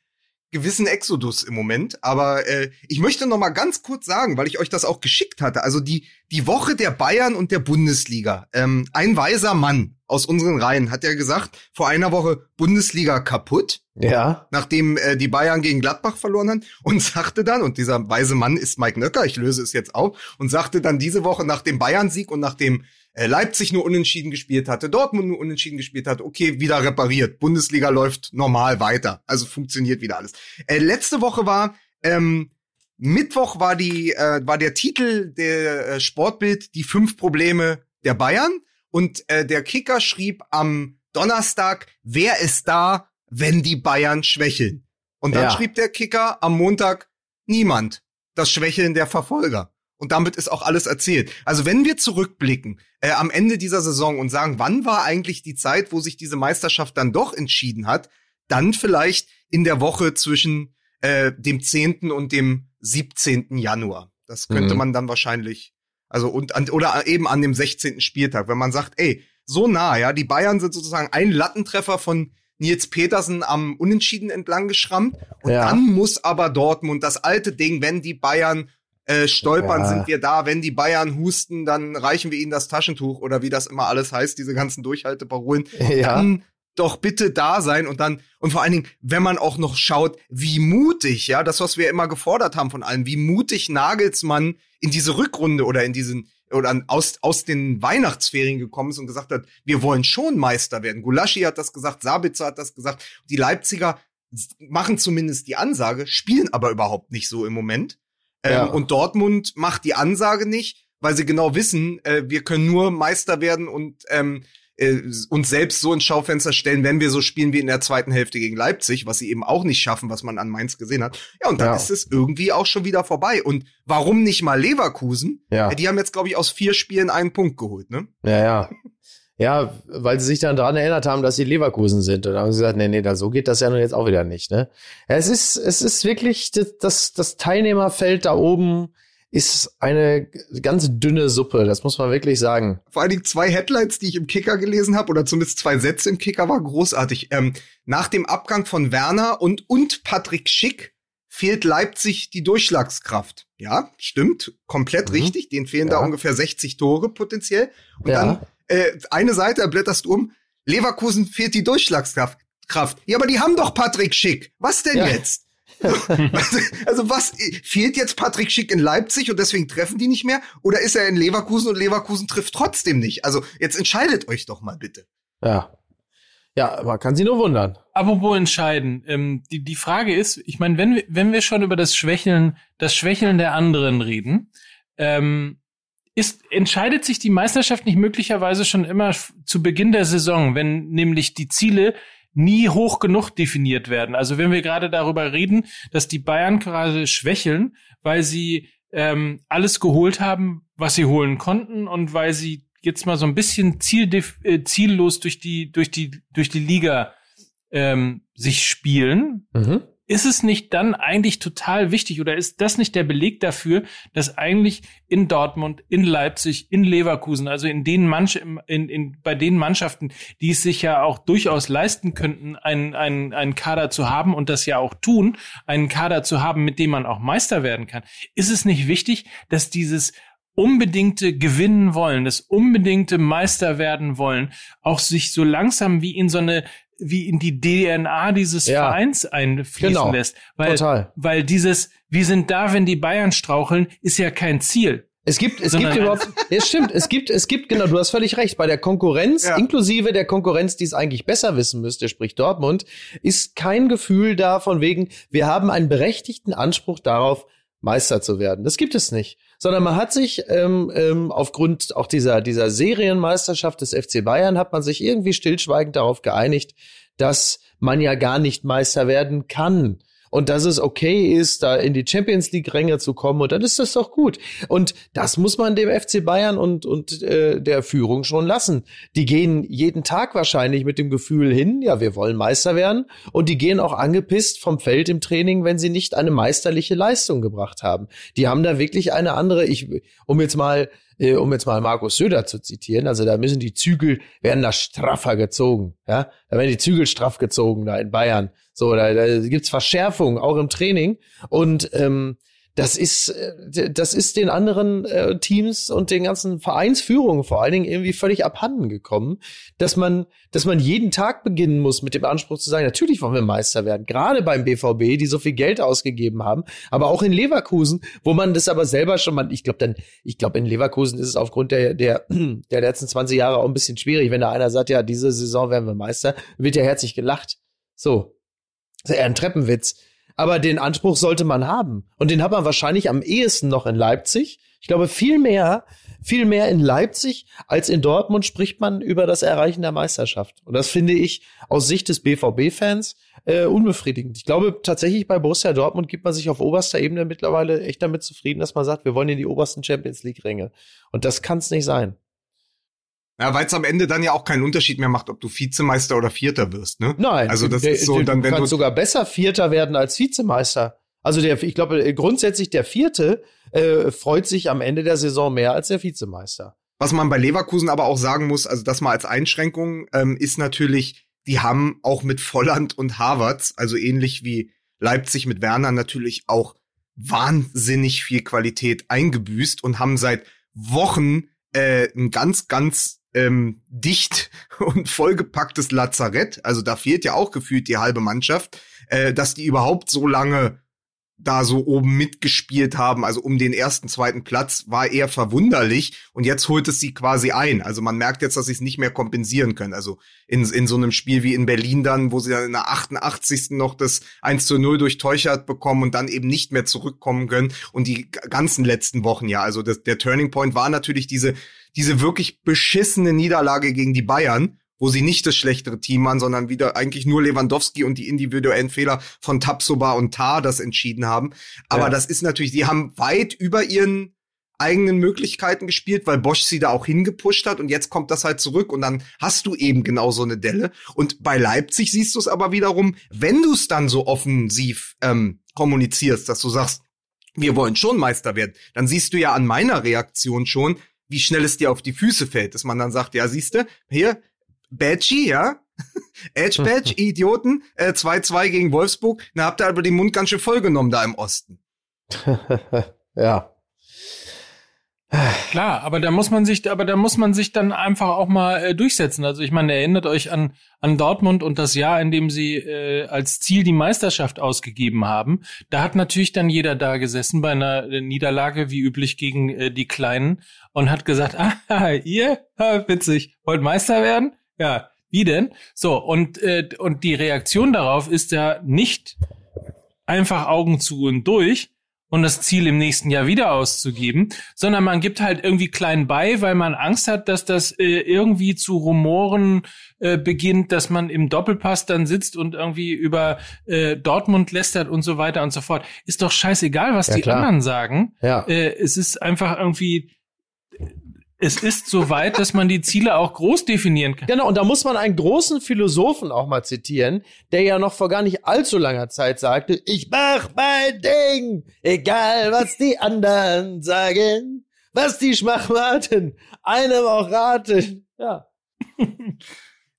gewissen Exodus im Moment. Aber äh, ich möchte noch mal ganz kurz sagen, weil ich euch das auch geschickt hatte. Also die die Woche der Bayern und der Bundesliga. Ähm, ein weiser Mann aus unseren Reihen hat ja gesagt, vor einer Woche Bundesliga kaputt. Ja. Nachdem äh, die Bayern gegen Gladbach verloren haben und sagte dann, und dieser weise Mann ist Mike Nöcker, ich löse es jetzt auf, und sagte dann diese Woche nach dem Bayern-Sieg und nach dem äh, Leipzig nur unentschieden gespielt hatte, Dortmund nur unentschieden gespielt hat, okay, wieder repariert. Bundesliga läuft normal weiter. Also funktioniert wieder alles. Äh, letzte Woche war, ähm, Mittwoch war die, äh, war der Titel der äh, Sportbild die fünf Probleme der Bayern und äh, der Kicker schrieb am Donnerstag, wer ist da, wenn die Bayern schwächeln? Und dann ja. schrieb der Kicker am Montag, niemand. Das Schwächeln der Verfolger. Und damit ist auch alles erzählt. Also wenn wir zurückblicken äh, am Ende dieser Saison und sagen, wann war eigentlich die Zeit, wo sich diese Meisterschaft dann doch entschieden hat, dann vielleicht in der Woche zwischen äh, dem 10. und dem 17. Januar. Das könnte mhm. man dann wahrscheinlich, also und an, oder eben an dem 16. Spieltag, wenn man sagt, ey, so nah, ja, die Bayern sind sozusagen ein Lattentreffer von Nils Petersen am Unentschieden entlang geschrammt. Und ja. dann muss aber Dortmund das alte Ding, wenn die Bayern äh, stolpern, ja. sind wir da. Wenn die Bayern husten, dann reichen wir ihnen das Taschentuch oder wie das immer alles heißt, diese ganzen Durchhalteparolen. Ja. Dann doch bitte da sein und dann, und vor allen Dingen, wenn man auch noch schaut, wie mutig, ja, das, was wir immer gefordert haben von allen, wie mutig Nagelsmann in diese Rückrunde oder in diesen, oder aus, aus den Weihnachtsferien gekommen ist und gesagt hat, wir wollen schon Meister werden. Gulaschi hat das gesagt, Sabitzer hat das gesagt. Die Leipziger machen zumindest die Ansage, spielen aber überhaupt nicht so im Moment. Ähm, ja. Und Dortmund macht die Ansage nicht, weil sie genau wissen, äh, wir können nur Meister werden und ähm, äh, uns selbst so ins Schaufenster stellen, wenn wir so spielen wie in der zweiten Hälfte gegen Leipzig, was sie eben auch nicht schaffen, was man an Mainz gesehen hat. Ja, und dann ja. ist es irgendwie auch schon wieder vorbei. Und warum nicht mal Leverkusen? Ja. Die haben jetzt, glaube ich, aus vier Spielen einen Punkt geholt, ne? Ja, ja. Ja, weil sie sich dann daran erinnert haben, dass sie Leverkusen sind. Und dann haben sie gesagt, nee, nee, da, so geht das ja nun jetzt auch wieder nicht. Ne? Ja, es ist, es ist wirklich, das, das Teilnehmerfeld da oben ist eine ganz dünne Suppe, das muss man wirklich sagen. Vor allen Dingen zwei Headlines, die ich im Kicker gelesen habe, oder zumindest zwei Sätze im Kicker, war großartig. Ähm, nach dem Abgang von Werner und, und Patrick Schick fehlt Leipzig die Durchschlagskraft. Ja, stimmt, komplett mhm. richtig. Denen fehlen ja. da ungefähr 60 Tore potenziell. Und ja. dann äh, eine Seite blätterst du um, Leverkusen fehlt die Durchschlagskraft. Kraft. Ja, aber die haben doch Patrick Schick. Was denn ja. jetzt? also, was fehlt jetzt Patrick Schick in Leipzig und deswegen treffen die nicht mehr? Oder ist er in Leverkusen und Leverkusen trifft trotzdem nicht? Also jetzt entscheidet euch doch mal bitte. Ja. Ja, man kann sich nur wundern. Apropos entscheiden. Ähm, die, die Frage ist, ich meine, wenn wir, wenn wir schon über das Schwächeln, das Schwächeln der anderen reden, ähm, ist, entscheidet sich die Meisterschaft nicht möglicherweise schon immer zu Beginn der Saison, wenn nämlich die Ziele nie hoch genug definiert werden. Also wenn wir gerade darüber reden, dass die Bayern gerade schwächeln, weil sie ähm, alles geholt haben, was sie holen konnten und weil sie jetzt mal so ein bisschen ziel, äh, ziellos durch die durch die durch die Liga ähm, sich spielen. Mhm ist es nicht dann eigentlich total wichtig oder ist das nicht der Beleg dafür, dass eigentlich in Dortmund, in Leipzig, in Leverkusen, also in den Manch in, in, bei den Mannschaften, die es sich ja auch durchaus leisten könnten, einen, einen, einen Kader zu haben und das ja auch tun, einen Kader zu haben, mit dem man auch Meister werden kann, ist es nicht wichtig, dass dieses unbedingte gewinnen wollen, das unbedingte Meister werden wollen, auch sich so langsam wie in so eine wie in die DNA dieses ja. Vereins einfließen genau. lässt. Weil, Total. weil dieses, wir sind da, wenn die Bayern straucheln, ist ja kein Ziel. Es gibt, es gibt überhaupt, es stimmt, es gibt, es gibt, genau, du hast völlig recht, bei der Konkurrenz, ja. inklusive der Konkurrenz, die es eigentlich besser wissen müsste, sprich Dortmund, ist kein Gefühl da von wegen, wir haben einen berechtigten Anspruch darauf, Meister zu werden. Das gibt es nicht. Sondern man hat sich ähm, ähm, aufgrund auch dieser, dieser Serienmeisterschaft des FC Bayern, hat man sich irgendwie stillschweigend darauf geeinigt, dass man ja gar nicht Meister werden kann und dass es okay ist, da in die Champions League Ränge zu kommen und dann ist das doch gut. Und das muss man dem FC Bayern und und äh, der Führung schon lassen. Die gehen jeden Tag wahrscheinlich mit dem Gefühl hin, ja, wir wollen Meister werden und die gehen auch angepisst vom Feld im Training, wenn sie nicht eine meisterliche Leistung gebracht haben. Die haben da wirklich eine andere, ich um jetzt mal äh, um jetzt mal Markus Söder zu zitieren, also da müssen die Zügel, werden da straffer gezogen, ja, da werden die Zügel straff gezogen da in Bayern, so, da, da gibt's Verschärfungen, auch im Training und ähm, das ist, äh, das ist den anderen äh, Teams und den ganzen Vereinsführungen vor allen Dingen irgendwie völlig abhanden gekommen, dass man, dass man jeden Tag beginnen muss mit dem Anspruch zu sagen, natürlich wollen wir Meister werden. Gerade beim BVB, die so viel Geld ausgegeben haben, aber auch in Leverkusen, wo man das aber selber schon mal, ich glaube dann, ich glaube in Leverkusen ist es aufgrund der, der, der letzten 20 Jahre auch ein bisschen schwierig, wenn da einer sagt, ja, diese Saison werden wir Meister, wird ja herzlich gelacht. So. Das ist eher ein Treppenwitz aber den Anspruch sollte man haben. Und den hat man wahrscheinlich am ehesten noch in Leipzig. Ich glaube, viel mehr, viel mehr in Leipzig als in Dortmund spricht man über das Erreichen der Meisterschaft. Und das finde ich aus Sicht des BVB-Fans äh, unbefriedigend. Ich glaube tatsächlich bei Borussia Dortmund gibt man sich auf oberster Ebene mittlerweile echt damit zufrieden, dass man sagt, wir wollen in die obersten Champions League-Ränge. Und das kann es nicht sein. Ja, weil es am Ende dann ja auch keinen Unterschied mehr macht, ob du Vizemeister oder Vierter wirst, ne? Nein, also das der, ist so, der, dann wenn du kannst sogar besser Vierter werden als Vizemeister. Also der, ich glaube grundsätzlich der Vierte äh, freut sich am Ende der Saison mehr als der Vizemeister. Was man bei Leverkusen aber auch sagen muss, also das mal als Einschränkung, ähm, ist natürlich, die haben auch mit Volland und Harvards, also ähnlich wie Leipzig mit Werner natürlich auch wahnsinnig viel Qualität eingebüßt und haben seit Wochen äh, ein ganz, ganz ähm, dicht und vollgepacktes Lazarett, also da fehlt ja auch gefühlt die halbe Mannschaft, äh, dass die überhaupt so lange da so oben mitgespielt haben, also um den ersten, zweiten Platz, war eher verwunderlich. Und jetzt holt es sie quasi ein. Also man merkt jetzt, dass sie es nicht mehr kompensieren können. Also in, in so einem Spiel wie in Berlin dann, wo sie dann in der 88. noch das 1 zu 0 durch Teuchert bekommen und dann eben nicht mehr zurückkommen können. Und die ganzen letzten Wochen, ja. Also das, der Turning Point war natürlich diese, diese wirklich beschissene Niederlage gegen die Bayern wo sie nicht das schlechtere Team waren, sondern wieder eigentlich nur Lewandowski und die individuellen Fehler von Tapsoba und Tar das entschieden haben. Aber ja. das ist natürlich, die haben weit über ihren eigenen Möglichkeiten gespielt, weil Bosch sie da auch hingepusht hat und jetzt kommt das halt zurück und dann hast du eben genau so eine Delle. Und bei Leipzig siehst du es aber wiederum, wenn du es dann so offensiv ähm, kommunizierst, dass du sagst, wir wollen schon Meister werden, dann siehst du ja an meiner Reaktion schon, wie schnell es dir auf die Füße fällt, dass man dann sagt, ja, siehste, hier, Badgy, ja? Edge Badge, Idioten, 2-2 äh, gegen Wolfsburg. Na, habt ihr aber den Mund ganz schön vollgenommen da im Osten. ja. Klar, aber da muss man sich, aber da muss man sich dann einfach auch mal äh, durchsetzen. Also ich meine, erinnert euch an an Dortmund und das Jahr, in dem sie äh, als Ziel die Meisterschaft ausgegeben haben. Da hat natürlich dann jeder da gesessen bei einer äh, Niederlage wie üblich gegen äh, die Kleinen und hat gesagt, ah, ihr, witzig, wollt Meister werden? Ja, wie denn? So, und, äh, und die Reaktion darauf ist ja nicht einfach Augen zu und durch und das Ziel im nächsten Jahr wieder auszugeben, sondern man gibt halt irgendwie klein bei, weil man Angst hat, dass das äh, irgendwie zu Rumoren äh, beginnt, dass man im Doppelpass dann sitzt und irgendwie über äh, Dortmund lästert und so weiter und so fort. Ist doch scheißegal, was ja, die klar. anderen sagen. Ja. Äh, es ist einfach irgendwie es ist so weit, dass man die Ziele auch groß definieren kann. Genau, und da muss man einen großen Philosophen auch mal zitieren, der ja noch vor gar nicht allzu langer Zeit sagte, ich mach mein Ding, egal was die anderen sagen, was die Schmachmaten einem auch raten. Ja.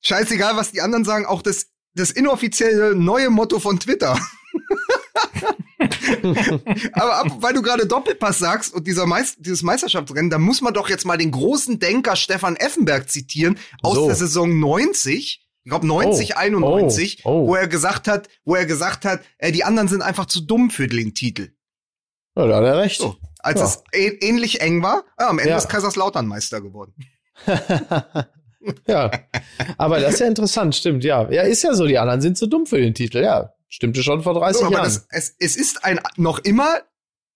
Scheißegal, was die anderen sagen, auch das, das inoffizielle neue Motto von Twitter. Aber ab, weil du gerade Doppelpass sagst und dieser Meist dieses Meisterschaftsrennen, da muss man doch jetzt mal den großen Denker Stefan Effenberg zitieren aus so. der Saison 90. Ich glaube 90, oh, 91, oh, oh. wo er gesagt hat, wo er gesagt hat, äh, die anderen sind einfach zu dumm für den Titel. Ja, da hat er recht. So, als ja. es ähnlich eng war, ja, am Ende ja. ist Kaiserslautern Meister geworden. ja, aber das ist ja interessant, stimmt, ja. Ja, ist ja so, die anderen sind zu dumm für den Titel, ja. Stimmte schon vor 30 so, Jahren. Das, es, es ist ein noch immer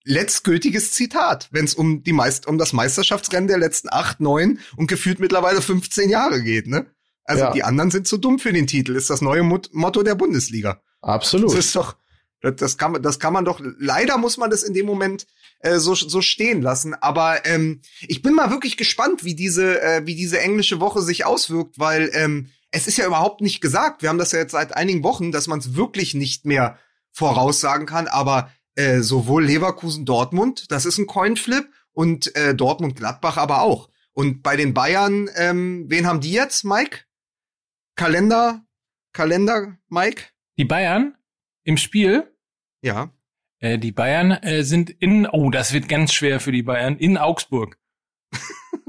letztgültiges Zitat, wenn es um die Meist um das Meisterschaftsrennen der letzten acht, neun und gefühlt mittlerweile 15 Jahre geht, ne? Also ja. die anderen sind zu dumm für den Titel, ist das neue Mot Motto der Bundesliga. Absolut. Das ist doch, das, kann man, das kann man doch. Leider muss man das in dem Moment äh, so so stehen lassen. Aber ähm, ich bin mal wirklich gespannt, wie diese äh, wie diese englische Woche sich auswirkt, weil ähm, es ist ja überhaupt nicht gesagt. Wir haben das ja jetzt seit einigen Wochen, dass man es wirklich nicht mehr voraussagen kann. Aber äh, sowohl Leverkusen Dortmund, das ist ein Coinflip, und äh, Dortmund Gladbach aber auch. Und bei den Bayern, ähm, wen haben die jetzt, Mike? Kalender, Kalender, Mike? Die Bayern im Spiel? Ja. Äh, die Bayern äh, sind in, oh, das wird ganz schwer für die Bayern, in Augsburg.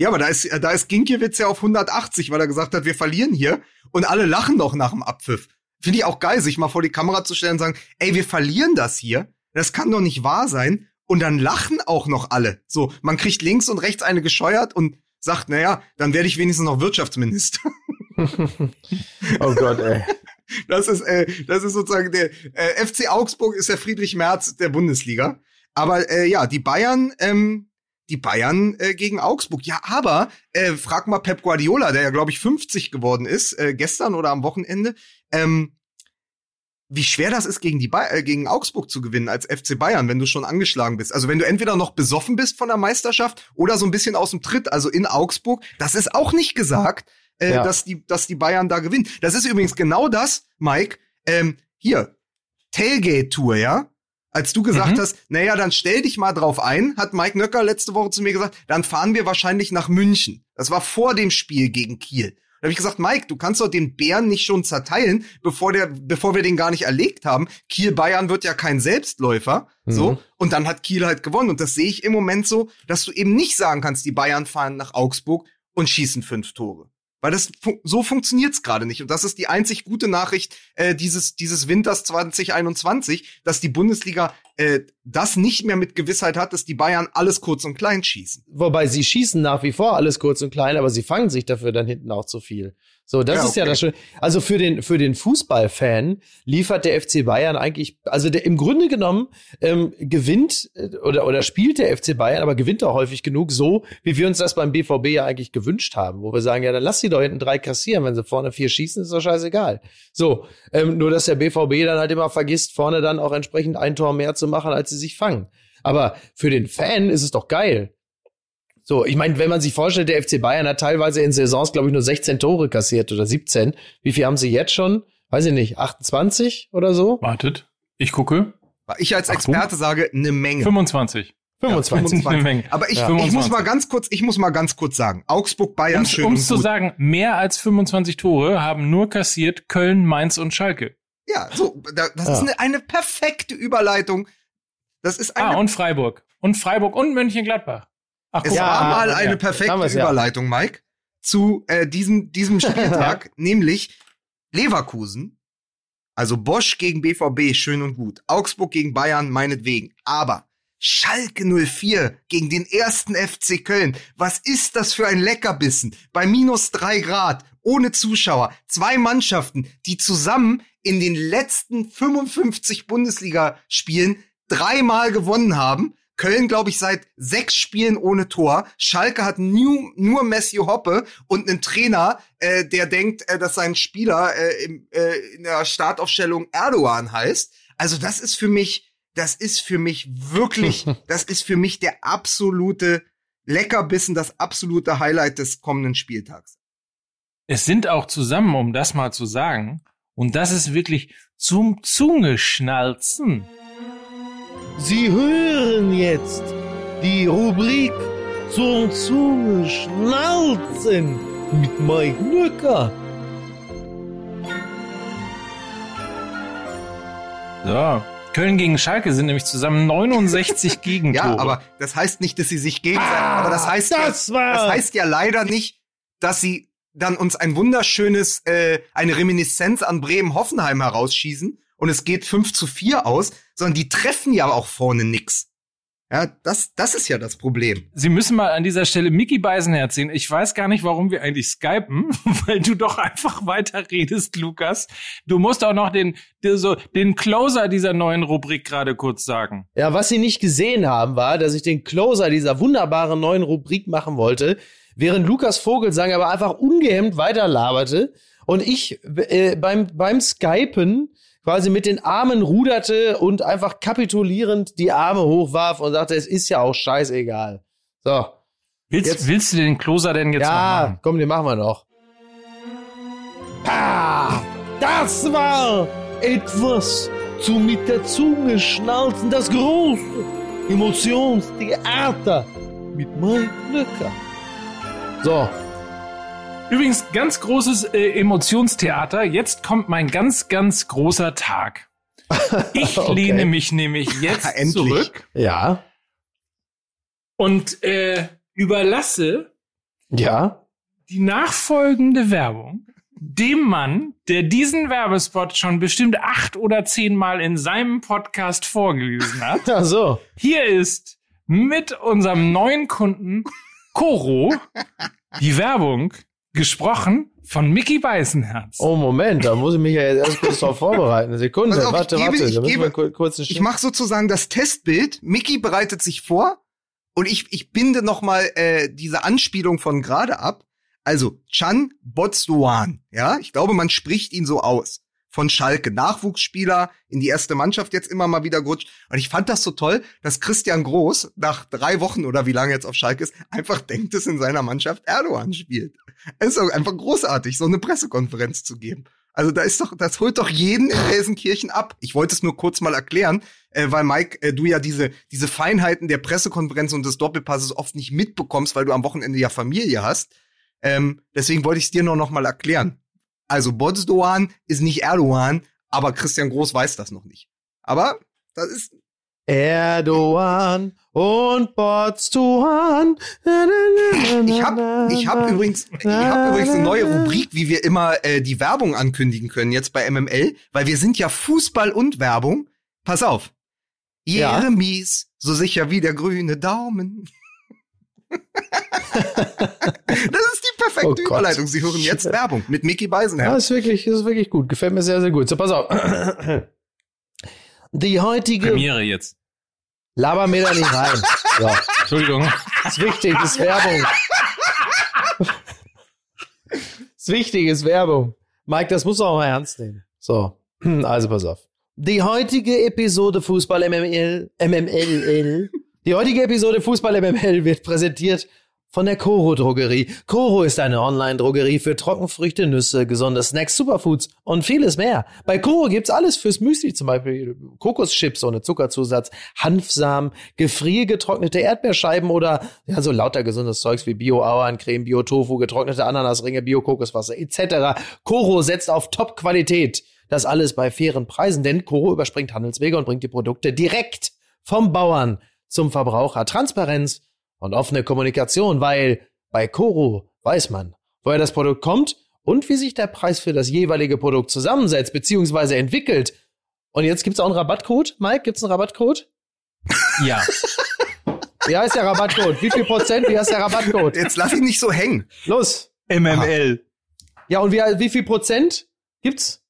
Ja, aber da ist, da ist Ginkiewicz ja auf 180, weil er gesagt hat, wir verlieren hier. Und alle lachen doch nach dem Abpfiff. Finde ich auch geil, sich mal vor die Kamera zu stellen und sagen, ey, wir verlieren das hier. Das kann doch nicht wahr sein. Und dann lachen auch noch alle. So, man kriegt links und rechts eine gescheuert und sagt, naja, dann werde ich wenigstens noch Wirtschaftsminister. oh Gott, ey. Das ist, äh, das ist sozusagen der äh, FC Augsburg ist der Friedrich Merz der Bundesliga. Aber äh, ja, die Bayern, ähm, die Bayern äh, gegen Augsburg. Ja, aber äh, frag mal Pep Guardiola, der ja glaube ich 50 geworden ist, äh, gestern oder am Wochenende. Ähm, wie schwer das ist, gegen die ba äh, gegen Augsburg zu gewinnen als FC Bayern, wenn du schon angeschlagen bist. Also wenn du entweder noch besoffen bist von der Meisterschaft oder so ein bisschen aus dem Tritt, also in Augsburg, das ist auch nicht gesagt, äh, ja. dass die dass die Bayern da gewinnen. Das ist übrigens genau das, Mike. Ähm, hier Tailgate Tour, ja. Als du gesagt mhm. hast, naja, dann stell dich mal drauf ein, hat Mike Nöcker letzte Woche zu mir gesagt, dann fahren wir wahrscheinlich nach München. Das war vor dem Spiel gegen Kiel. Da habe ich gesagt, Mike, du kannst doch den Bären nicht schon zerteilen, bevor der, bevor wir den gar nicht erlegt haben. Kiel Bayern wird ja kein Selbstläufer, mhm. so. Und dann hat Kiel halt gewonnen. Und das sehe ich im Moment so, dass du eben nicht sagen kannst, die Bayern fahren nach Augsburg und schießen fünf Tore. Weil das so funktioniert's gerade nicht. Und das ist die einzig gute Nachricht äh, dieses, dieses Winters 2021, dass die Bundesliga äh, das nicht mehr mit Gewissheit hat, dass die Bayern alles kurz und klein schießen. Wobei sie schießen nach wie vor alles kurz und klein, aber sie fangen sich dafür dann hinten auch zu viel. So, das ja, ist ja das Schöne. Also für den, für den Fußballfan liefert der FC Bayern eigentlich, also der, im Grunde genommen ähm, gewinnt äh, oder, oder spielt der FC Bayern, aber gewinnt er häufig genug so, wie wir uns das beim BVB ja eigentlich gewünscht haben, wo wir sagen, ja, dann lass sie doch hinten drei kassieren, wenn sie vorne vier schießen, ist doch scheißegal. So, ähm, nur dass der BVB dann halt immer vergisst, vorne dann auch entsprechend ein Tor mehr zu machen, als sie sich fangen. Aber für den Fan ist es doch geil. So, ich meine, wenn man sich vorstellt, der FC Bayern hat teilweise in Saisons, glaube ich, nur 16 Tore kassiert oder 17. Wie viel haben sie jetzt schon? Weiß ich nicht, 28 oder so? Wartet, ich gucke. Ich als Experte sage eine Menge. 25. 25. Ja, eine Menge. Aber ich, ja. ich muss mal ganz kurz, ich muss mal ganz kurz sagen, Augsburg, Bayern, schön Um es zu sagen, mehr als 25 Tore haben nur kassiert Köln, Mainz und Schalke. Ja, so, das ja. ist eine, eine perfekte Überleitung. Das ist eine. Ah, und Freiburg. Und Freiburg und Mönchengladbach. Ach, es ja, war mal eine perfekte Überleitung, Mike, zu äh, diesem, diesem Spieltag, nämlich Leverkusen, also Bosch gegen BVB, schön und gut. Augsburg gegen Bayern, meinetwegen. Aber Schalke 04 gegen den ersten FC Köln. Was ist das für ein Leckerbissen? Bei minus drei Grad, ohne Zuschauer. Zwei Mannschaften, die zusammen in den letzten 55 Bundesligaspielen dreimal gewonnen haben. Köln, glaube ich, seit sechs Spielen ohne Tor. Schalke hat nur, nur Messi Hoppe und einen Trainer, äh, der denkt, äh, dass sein Spieler äh, im, äh, in der Startaufstellung Erdogan heißt. Also das ist für mich, das ist für mich wirklich, das ist für mich der absolute, Leckerbissen das absolute Highlight des kommenden Spieltags. Es sind auch zusammen, um das mal zu sagen, und das ist wirklich zum Zungeschnalzen. Sie hören jetzt die Rubrik zum Zungeschnalzen mit Mike Nöcker. So. Köln gegen Schalke sind nämlich zusammen 69 Gegentore. Ja, aber das heißt nicht, dass sie sich gegenseitig, Ah, aber das heißt, das ja, das heißt ja leider nicht, dass sie dann uns ein wunderschönes, äh, eine Reminiszenz an Bremen-Hoffenheim herausschießen und es geht 5 zu 4 aus, sondern die treffen ja auch vorne nix. Ja, das, das ist ja das Problem. Sie müssen mal an dieser Stelle Mickey Beisenherz sehen. Ich weiß gar nicht, warum wir eigentlich skypen, weil du doch einfach weiter redest, Lukas. Du musst auch noch den, den, so, den Closer dieser neuen Rubrik gerade kurz sagen. Ja, was Sie nicht gesehen haben, war, dass ich den Closer dieser wunderbaren neuen Rubrik machen wollte, während Lukas Vogelsang aber einfach ungehemmt weiterlaberte und ich äh, beim, beim Skypen quasi mit den Armen ruderte und einfach kapitulierend die Arme hochwarf und sagte, es ist ja auch scheißegal. So. Willst, Jetzt- willst du den Closer denn jetzt ja, machen? komm, den machen wir noch. Ah, das war etwas zu mit der Zunge schnalzen, das große Emotionstheater mit Mike Nöcker. So, Übrigens, ganz großes äh, Emotionstheater. Jetzt kommt mein ganz, ganz großer Tag. Ich Okay. lehne mich nämlich jetzt zurück ja, und äh, überlasse ja. die nachfolgende Werbung dem Mann, der diesen Werbespot schon bestimmt acht oder zehn Mal in seinem Podcast vorgelesen hat. Ach so. Hier ist mit unserem neuen Kunden Coro die Werbung gesprochen von Mickey Weißenherz. Oh, Moment, da muss ich mich ja jetzt erst kurz drauf vorbereiten. Sekunde, auf, ich warte, gebe- warte. ich da müssen wir gebe- kur- kurz einen Ich mache sozusagen das Testbild. Mickey bereitet sich vor und ich, ich binde noch mal äh, diese Anspielung von gerade ab. Also Chan Botsuan, ja, ich glaube, man spricht ihn so aus. Von Schalke, Nachwuchsspieler in die erste Mannschaft jetzt immer mal wieder gerutscht. Und ich fand das so toll, dass Christian Groß nach drei Wochen oder wie lange jetzt auf Schalke ist, einfach denkt, dass in seiner Mannschaft Erdogan spielt. Es ist doch einfach großartig, so eine Pressekonferenz zu geben. Also da ist doch, das holt doch jeden in Gelsenkirchen ab. Ich wollte es nur kurz mal erklären, äh, weil Mike, äh, du ja diese, diese Feinheiten der Pressekonferenz und des Doppelpasses oft nicht mitbekommst, weil du am Wochenende ja Familie hast. Ähm, deswegen wollte ich es dir nur noch mal erklären. Also Bodsdoan ist nicht Erdogan, aber Christian Groß weiß das noch nicht. Aber das ist Erdogan und Botstuan. Ich habe ich hab übrigens, ich hab übrigens eine neue Rubrik, wie wir immer äh, die Werbung ankündigen können jetzt bei MML, weil wir sind ja Fußball und Werbung. Pass auf. Ja. Jeremies, so sicher wie der grüne Daumen. das ist die perfekte Oh. Überleitung. Sie hören jetzt. Werbung mit Mickey Ja, Beisenherz. ist wirklich, ist wirklich gut. Gefällt mir sehr, sehr gut. So, pass auf. Die heutige. Premiere jetzt. Laber mir da nicht rein. So. Entschuldigung. Ist wichtig, ist Werbung. Ist wichtig, ist Werbung. Mike, das muss auch mal ernst nehmen. So, also pass auf. Die heutige Episode Fußball MML, MMLL, die heutige Episode Fußball MML wird präsentiert von der Coro Drogerie. Coro ist eine Online-Drogerie für Trockenfrüchte, Nüsse, gesunde Snacks, Superfoods und vieles mehr. Bei Coro gibt's alles fürs Müsli, zum Beispiel Kokoschips ohne Zuckerzusatz, Hanfsamen, gefriergetrocknete Erdbeerscheiben oder ja, so lauter gesundes Zeugs wie Bio-Auerncreme, Bio-Tofu, getrocknete Ananasringe, Bio-Kokoswasser etc. Coro setzt auf Top-Qualität. Das alles bei fairen Preisen, denn Coro überspringt Handelswege und bringt die Produkte direkt vom Bauern zum Verbraucher. Transparenz und offene Kommunikation, weil bei Coro weiß man, woher das Produkt kommt und wie sich der Preis für das jeweilige Produkt zusammensetzt bzw. entwickelt. Und jetzt gibt's auch einen Rabattcode. Mike, gibt's einen Rabattcode? Ja. Wie heißt der Rabattcode? Wie viel Prozent? Wie heißt der Rabattcode? Jetzt lass ihn nicht so hängen. Los. MML. Ja, und wie, wie viel Prozent gibt's?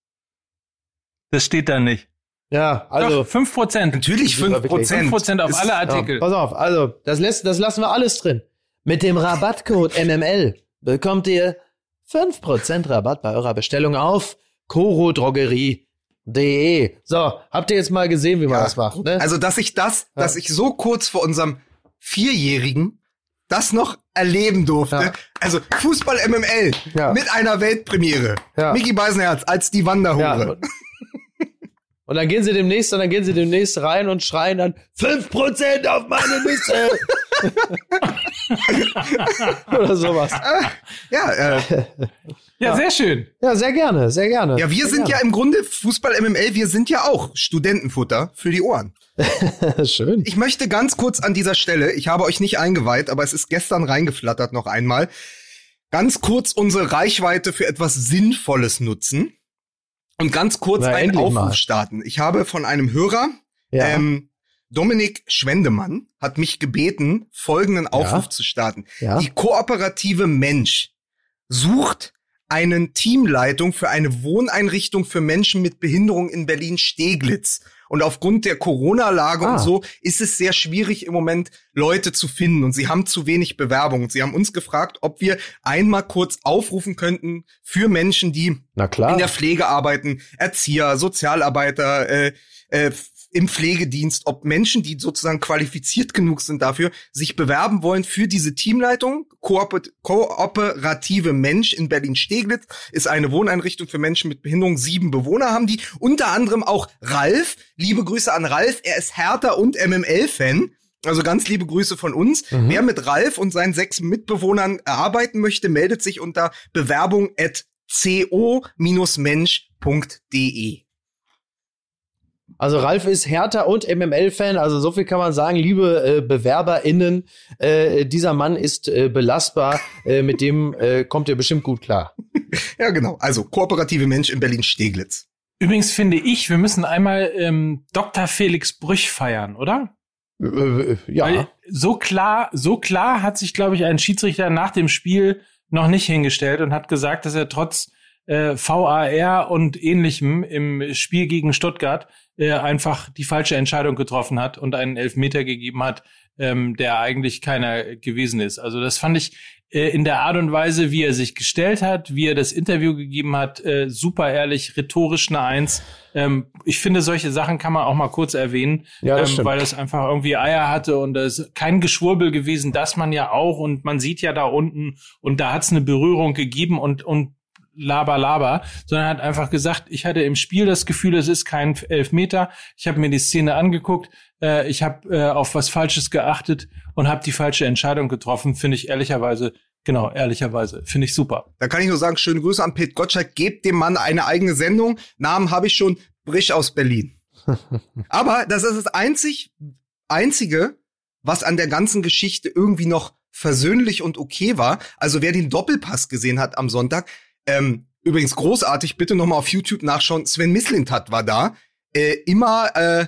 Das steht da nicht. Ja, also. Doch, 5 Prozent. Natürlich 5 wirklich- 5 Prozent auf alle Ja, Artikel. pass auf, also, das, lässt, das lassen wir alles drin. Mit dem Rabattcode MML bekommt ihr 5% Rabatt bei eurer Bestellung auf corodrogerie.de. So, habt ihr jetzt mal gesehen, wie man Ja. das macht, ne? Also, dass ich das, Ja. dass ich so kurz vor unserem Vierjährigen das noch erleben durfte. Ja. Also Fußball MML ja. mit einer Weltpremiere. Ja. Mickey Beisenherz als die Wanderhure. Ja. Und dann gehen sie demnächst, und dann gehen sie demnächst rein und schreien dann 5% auf meine Nüsse. Oder sowas. Ja, äh, ja, sehr schön. Ja, sehr gerne, sehr gerne. Ja, wir sehr sind gerne. ja im Grunde Fußball MML, wir sind ja auch Studentenfutter für die Ohren. Schön. Ich möchte ganz kurz an dieser Stelle, ich habe euch nicht eingeweiht, aber es ist gestern reingeflattert noch einmal, ganz kurz unsere Reichweite für etwas Sinnvolles nutzen und ganz kurz Na, einen Aufruf mal. starten. Ich habe von einem Hörer, ja. ähm, Dominik Schwendemann, hat mich gebeten, folgenden Aufruf ja. zu starten. Ja. Die kooperative Mensch sucht einen Teamleitung für eine Wohneinrichtung für Menschen mit Behinderung in Berlin-Steglitz. Und aufgrund der Corona-Lage ah. und so ist es sehr schwierig im Moment Leute zu finden und sie haben zu wenig Bewerbungen. Sie haben uns gefragt, ob wir einmal kurz aufrufen könnten für Menschen, die in der Pflege arbeiten, Erzieher, Sozialarbeiter, äh, äh, im Pflegedienst, ob Menschen, die sozusagen qualifiziert genug sind dafür, sich bewerben wollen für diese Teamleitung. Kooper Kooperative Mensch in Berlin-Steglitz ist eine Wohneinrichtung für Menschen mit Behinderung. Sieben Bewohner haben die. Unter anderem auch Ralf. Liebe Grüße an Ralf. Er ist Hertha und MML-Fan. Also ganz liebe Grüße von uns. Mhm. Wer mit Ralf und seinen sechs Mitbewohnern arbeiten möchte, meldet sich unter bewerbung at co-mensch.de. Also Ralf ist Hertha und MML-Fan, also so viel kann man sagen, liebe äh, BewerberInnen, äh, dieser Mann ist äh, belastbar, äh, mit dem äh, kommt ihr bestimmt gut klar. ja, genau. Also kooperative Mensch in Berlin-Steglitz. Übrigens finde ich, wir müssen einmal ähm, Dr. Felix Brüch feiern, oder? Äh, äh ja. Weil so klar, so klar hat sich, glaube ich, ein Schiedsrichter nach dem Spiel noch nicht hingestellt und hat gesagt, dass er trotz äh, VAR und ähnlichem im Spiel gegen Stuttgart äh, einfach die falsche Entscheidung getroffen hat und einen Elfmeter gegeben hat, ähm, der eigentlich keiner gewesen ist. Also das fand ich äh, in der Art und Weise, wie er sich gestellt hat, wie er das Interview gegeben hat, äh, super ehrlich, rhetorisch eine Eins. Ähm, ich finde, solche Sachen kann man auch mal kurz erwähnen, ja, das ähm, weil das einfach irgendwie Eier hatte und das ist kein Geschwurbel gewesen, dass man ja auch und man sieht ja da unten und da hat es eine Berührung gegeben und und laber, laber, sondern hat einfach gesagt, ich hatte im Spiel das Gefühl, es ist kein Elfmeter. Ich habe mir die Szene angeguckt, äh, ich habe äh, auf was Falsches geachtet und habe die falsche Entscheidung getroffen. Finde ich ehrlicherweise Genau, ehrlicherweise. Finde ich super. Da kann ich nur sagen, schöne Grüße an Pete Gottschalk. Gebt dem Mann eine eigene Sendung. Namen habe ich schon. Brich aus Berlin. Aber das ist das einzig, einzige, was an der ganzen Geschichte irgendwie noch versöhnlich und okay war. Also wer den Doppelpass gesehen hat am Sonntag, ähm, übrigens großartig, bitte nochmal auf YouTube nachschauen. Sven Mislintat war da. Äh, immer, äh,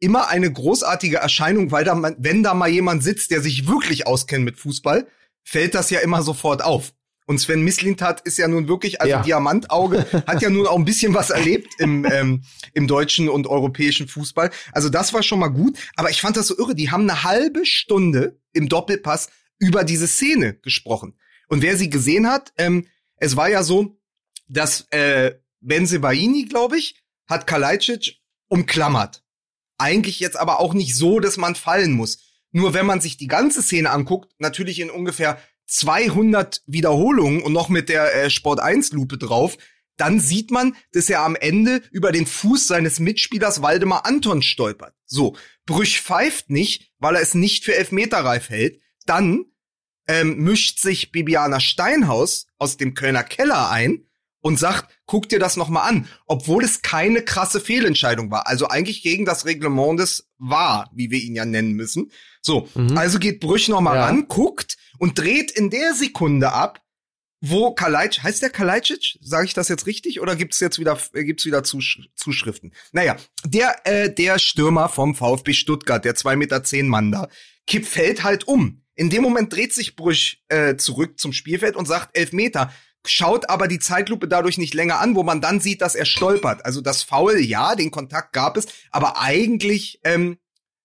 immer eine großartige Erscheinung, weil da, wenn da mal jemand sitzt, der sich wirklich auskennt mit Fußball, fällt das ja immer sofort auf. Und Sven Mislintat ist ja nun wirklich, also ja. Diamantauge, hat ja nun auch ein bisschen was erlebt im, ähm, im deutschen und europäischen Fußball. Also das war schon mal gut. Aber ich fand das so irre. Die haben eine halbe Stunde im Doppelpass über diese Szene gesprochen. Und wer sie gesehen hat, ähm, es war ja so, dass äh, Benzebaini, glaube ich, hat Kalajdzic umklammert. Eigentlich jetzt aber auch nicht so, dass man fallen muss. Nur wenn man sich die ganze Szene anguckt, natürlich in ungefähr 200 Wiederholungen und noch mit der äh, Sport 1 Lupe drauf, dann sieht man, dass er am Ende über den Fuß seines Mitspielers Waldemar Anton stolpert. So, Brüch pfeift nicht, weil er es nicht für Elfmeterreif hält. Dann ähm, mischt sich Bibiana Steinhaus aus dem Kölner Keller ein und sagt, guck dir das nochmal an, obwohl es keine krasse Fehlentscheidung war. Also eigentlich gegen das Reglement des war, wie wir ihn ja nennen müssen. So, mhm. also geht Brüch nochmal ja. ran, guckt und dreht in der Sekunde ab, wo Kalajdzic, heißt der Kalajdzic? Sage ich das jetzt richtig oder gibt's jetzt wieder äh, gibt's wieder Zusch Zuschriften? Naja, der äh, der Stürmer vom VfB Stuttgart, der zwei Meter zehn Mann da, kippt fällt halt um in dem Moment dreht sich Brüch äh, zurück zum Spielfeld und sagt elf Meter, schaut aber die Zeitlupe dadurch nicht länger an, wo man dann sieht, dass er stolpert. Also das Foul, ja, den Kontakt gab es, aber eigentlich ähm,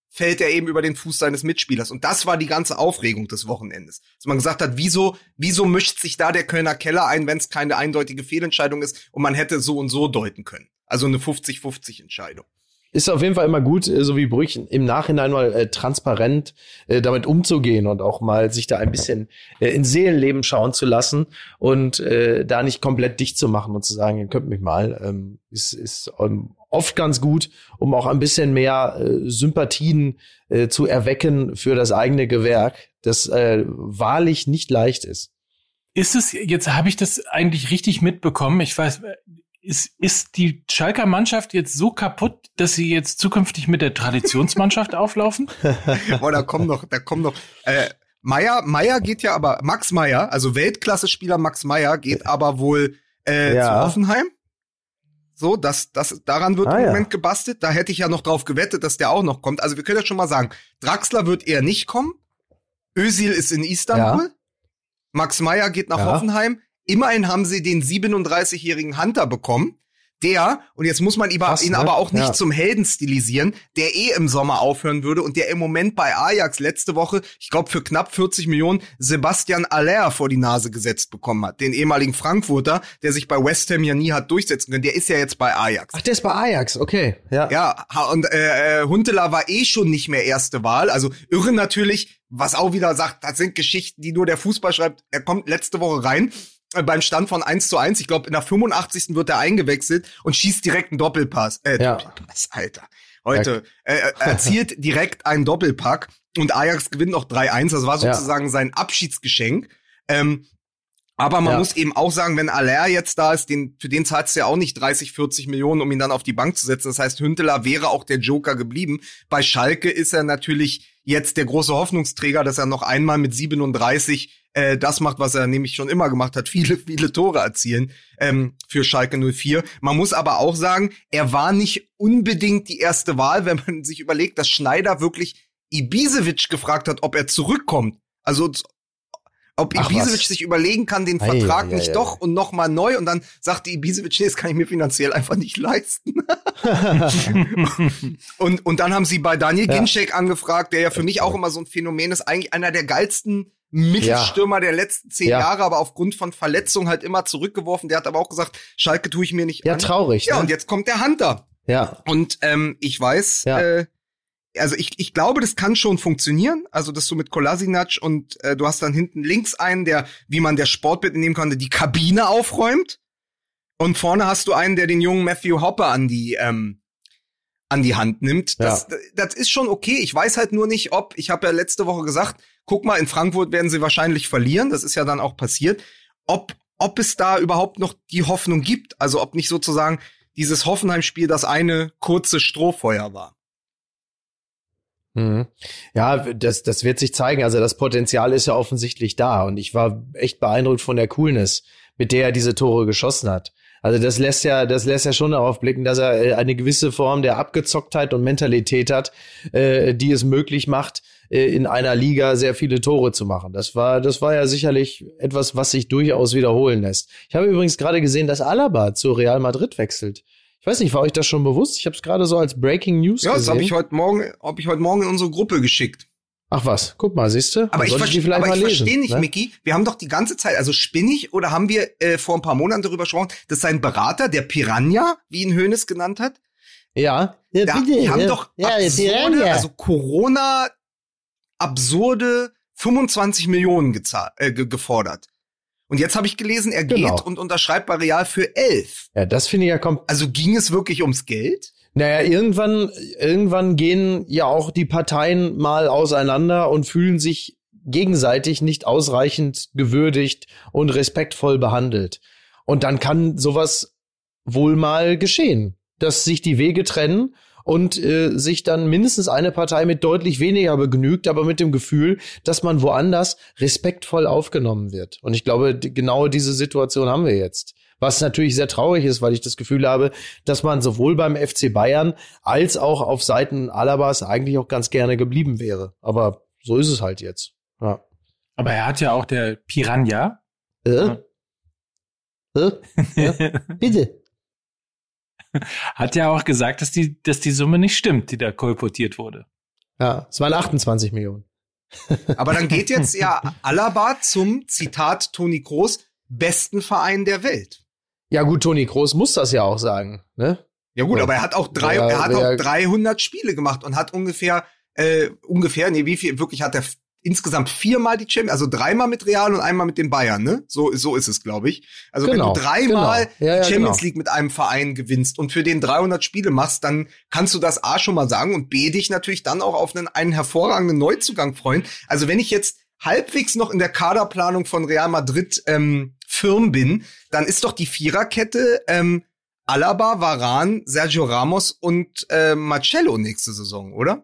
fällt er eben über den Fuß seines Mitspielers. Und das war die ganze Aufregung des Wochenendes. Dass man gesagt hat, wieso, wieso mischt sich da der Kölner Keller ein, wenn es keine eindeutige Fehlentscheidung ist und man hätte so und so deuten können. Also eine 50-50 Entscheidung. Ist auf jeden Fall immer gut, äh, so wie Brüchen, im Nachhinein mal äh, transparent äh, damit umzugehen und auch mal sich da ein bisschen äh, in Seelenleben schauen zu lassen und äh, da nicht komplett dicht zu machen und zu sagen, ihr könnt mich mal, ähm, ist, ist ähm, oft ganz gut, um auch ein bisschen mehr äh, Sympathien äh, zu erwecken für das eigene Gewerk, das äh, wahrlich nicht leicht ist. Ist es, jetzt habe ich das eigentlich richtig mitbekommen. Ich weiß, ist, ist die Schalker Mannschaft jetzt so kaputt, dass sie jetzt zukünftig mit der Traditionsmannschaft auflaufen? Boah, da kommen noch, da kommen noch, äh, Meier, Meier geht ja aber, Max Meier, also Weltklasse-Spieler Max Meier geht aber wohl äh, ja. zu Hoffenheim. So, das, das, daran wird ah, im Moment ja. gebastelt. Da hätte ich ja noch drauf gewettet, dass der auch noch kommt. Also wir können ja schon mal sagen, Draxler wird eher nicht kommen. Özil ist in Istanbul. Ja. Max Meyer geht nach ja. Hoffenheim. Immerhin haben sie den 37-jährigen Hunter bekommen der, und jetzt muss man ihn, Krass, ihn ne? aber auch nicht ja. zum Helden stilisieren, der eh im Sommer aufhören würde und der im Moment bei Ajax letzte Woche, ich glaube für knapp 40 Millionen, Sebastian Aller vor die Nase gesetzt bekommen hat. Den ehemaligen Frankfurter, der sich bei West Ham ja nie hat durchsetzen können. Der ist ja jetzt bei Ajax. Ach, der ist bei Ajax, okay. Ja, ja und äh, äh, Huntela war eh schon nicht mehr erste Wahl. Also irre natürlich, was auch wieder sagt, das sind Geschichten, die nur der Fußball schreibt. Er kommt letzte Woche rein beim Stand von 1 zu 1, ich glaube, in der 85. wird er eingewechselt und schießt direkt einen Doppelpass. Äh, ja. Doppelpass, Alter. Heute. Äh, äh erzielt direkt einen Doppelpack und Ajax gewinnt noch 3-1. Das war sozusagen ja. sein Abschiedsgeschenk. Ähm, aber man ja. muss eben auch sagen, wenn Aller jetzt da ist, den, für den zahlst du ja auch nicht 30, 40 Millionen, um ihn dann auf die Bank zu setzen. Das heißt, Hünteler wäre auch der Joker geblieben. Bei Schalke ist er natürlich jetzt der große Hoffnungsträger, dass er noch einmal mit 37 äh, das macht, was er nämlich schon immer gemacht hat, viele, viele Tore erzielen ähm, für Schalke 04. Man muss aber auch sagen, er war nicht unbedingt die erste Wahl, wenn man sich überlegt, dass Schneider wirklich Ibisevic gefragt hat, ob er zurückkommt. Also ob Ach, Ibisevic was? sich überlegen kann, den ei, Vertrag ei, nicht doch und noch mal neu und dann sagte Ibisevic, nee, das kann ich mir finanziell einfach nicht leisten. und, und dann haben sie bei Daniel ja. Ginczek angefragt, der ja für mich auch immer so ein Phänomen ist, eigentlich einer der geilsten Mittelstürmer ja. der letzten zehn ja. Jahre, aber aufgrund von Verletzungen halt immer zurückgeworfen. Der hat aber auch gesagt, Schalke tue ich mir nicht ja, an. Ja, traurig. Ja, ne? und jetzt kommt der Hunter. Ja. Und ähm, ich weiß, ja. äh, also ich, ich glaube, das kann schon funktionieren. Also, dass du mit Kolasinac und äh, du hast dann hinten links einen, der, wie man der Sportbild nehmen konnte, die Kabine aufräumt. Und vorne hast du einen, der den jungen Matthew Hopper an die, ähm, an die Hand nimmt. Das, ja. das ist schon okay. Ich weiß halt nur nicht, ob, ich habe ja letzte Woche gesagt, guck mal, in Frankfurt werden sie wahrscheinlich verlieren. Das ist ja dann auch passiert. Ob, ob es da überhaupt noch die Hoffnung gibt. Also ob nicht sozusagen dieses Hoffenheim-Spiel das eine kurze Strohfeuer war. Mhm. Ja, das, das wird sich zeigen. Also das Potenzial ist ja offensichtlich da. Und ich war echt beeindruckt von der Coolness, mit der er diese Tore geschossen hat. Also das lässt ja, das lässt ja schon darauf blicken, dass er äh, eine gewisse Form der Abgezocktheit und Mentalität hat, äh, die es möglich macht, äh, in einer Liga sehr viele Tore zu machen. Das war, das war ja sicherlich etwas, was sich durchaus wiederholen lässt. Ich habe übrigens gerade gesehen, dass Alaba zu Real Madrid wechselt. Ich weiß nicht, war euch das schon bewusst? Ich habe es gerade so als Breaking News ja, gesehen. Ja, das habe ich heute Morgen, habe ich heute Morgen in unsere Gruppe geschickt. Ach was, guck mal, siehst du? Aber ich, verste ich, aber ich verstehe nicht, ne? Mickey. Wir haben doch die ganze Zeit, also spinnig oder haben wir äh, vor ein paar Monaten darüber gesprochen, dass sein Berater, der Piranha, wie ihn Hönes genannt hat, ja, ja da, bitte, die haben ja, doch ja, absurde, also Corona absurde 25 Millionen gezahlt, äh, gefordert. Und jetzt habe ich gelesen, er genau. geht und unterschreibt bei Real für elf. Ja, das finde ich ja kommt. Also ging es wirklich ums Geld? Naja, irgendwann, irgendwann gehen ja auch die Parteien mal auseinander und fühlen sich gegenseitig nicht ausreichend gewürdigt und respektvoll behandelt. Und dann kann sowas wohl mal geschehen, dass sich die Wege trennen und äh, sich dann mindestens eine Partei mit deutlich weniger begnügt, aber mit dem Gefühl, dass man woanders respektvoll aufgenommen wird. Und ich glaube, genau diese Situation haben wir jetzt. Was natürlich sehr traurig ist, weil ich das Gefühl habe, dass man sowohl beim FC Bayern als auch auf Seiten Alabas eigentlich auch ganz gerne geblieben wäre. Aber so ist es halt jetzt. Ja. Aber er hat ja auch der Piranha. Äh? Äh? Ja, bitte hat ja auch gesagt, dass die, dass die Summe nicht stimmt, die da kolportiert wurde. Ja, es waren 28 Millionen. Aber dann geht jetzt ja Alaba zum Zitat Toni Groß besten Verein der Welt. Ja gut, Toni Groß muss das ja auch sagen, ne? Ja gut, aber er hat auch drei, Ja, er hat auch 300 Spiele gemacht und hat ungefähr, äh, ungefähr, nee, wie viel, wirklich hat er insgesamt viermal die Champions, also dreimal mit Real und einmal mit den Bayern, ne? So, so ist es, glaube ich. Also Genau, wenn du dreimal genau. Ja, ja, die Champions genau. League mit einem Verein gewinnst und für den 300 Spiele machst, dann kannst du das A schon mal sagen und B dich natürlich dann auch auf einen, einen hervorragenden Neuzugang freuen. Also wenn ich jetzt halbwegs noch in der Kaderplanung von Real Madrid ähm, firm bin, dann ist doch die Viererkette ähm, Alaba, Varan, Sergio Ramos und äh, Marcello nächste Saison, oder?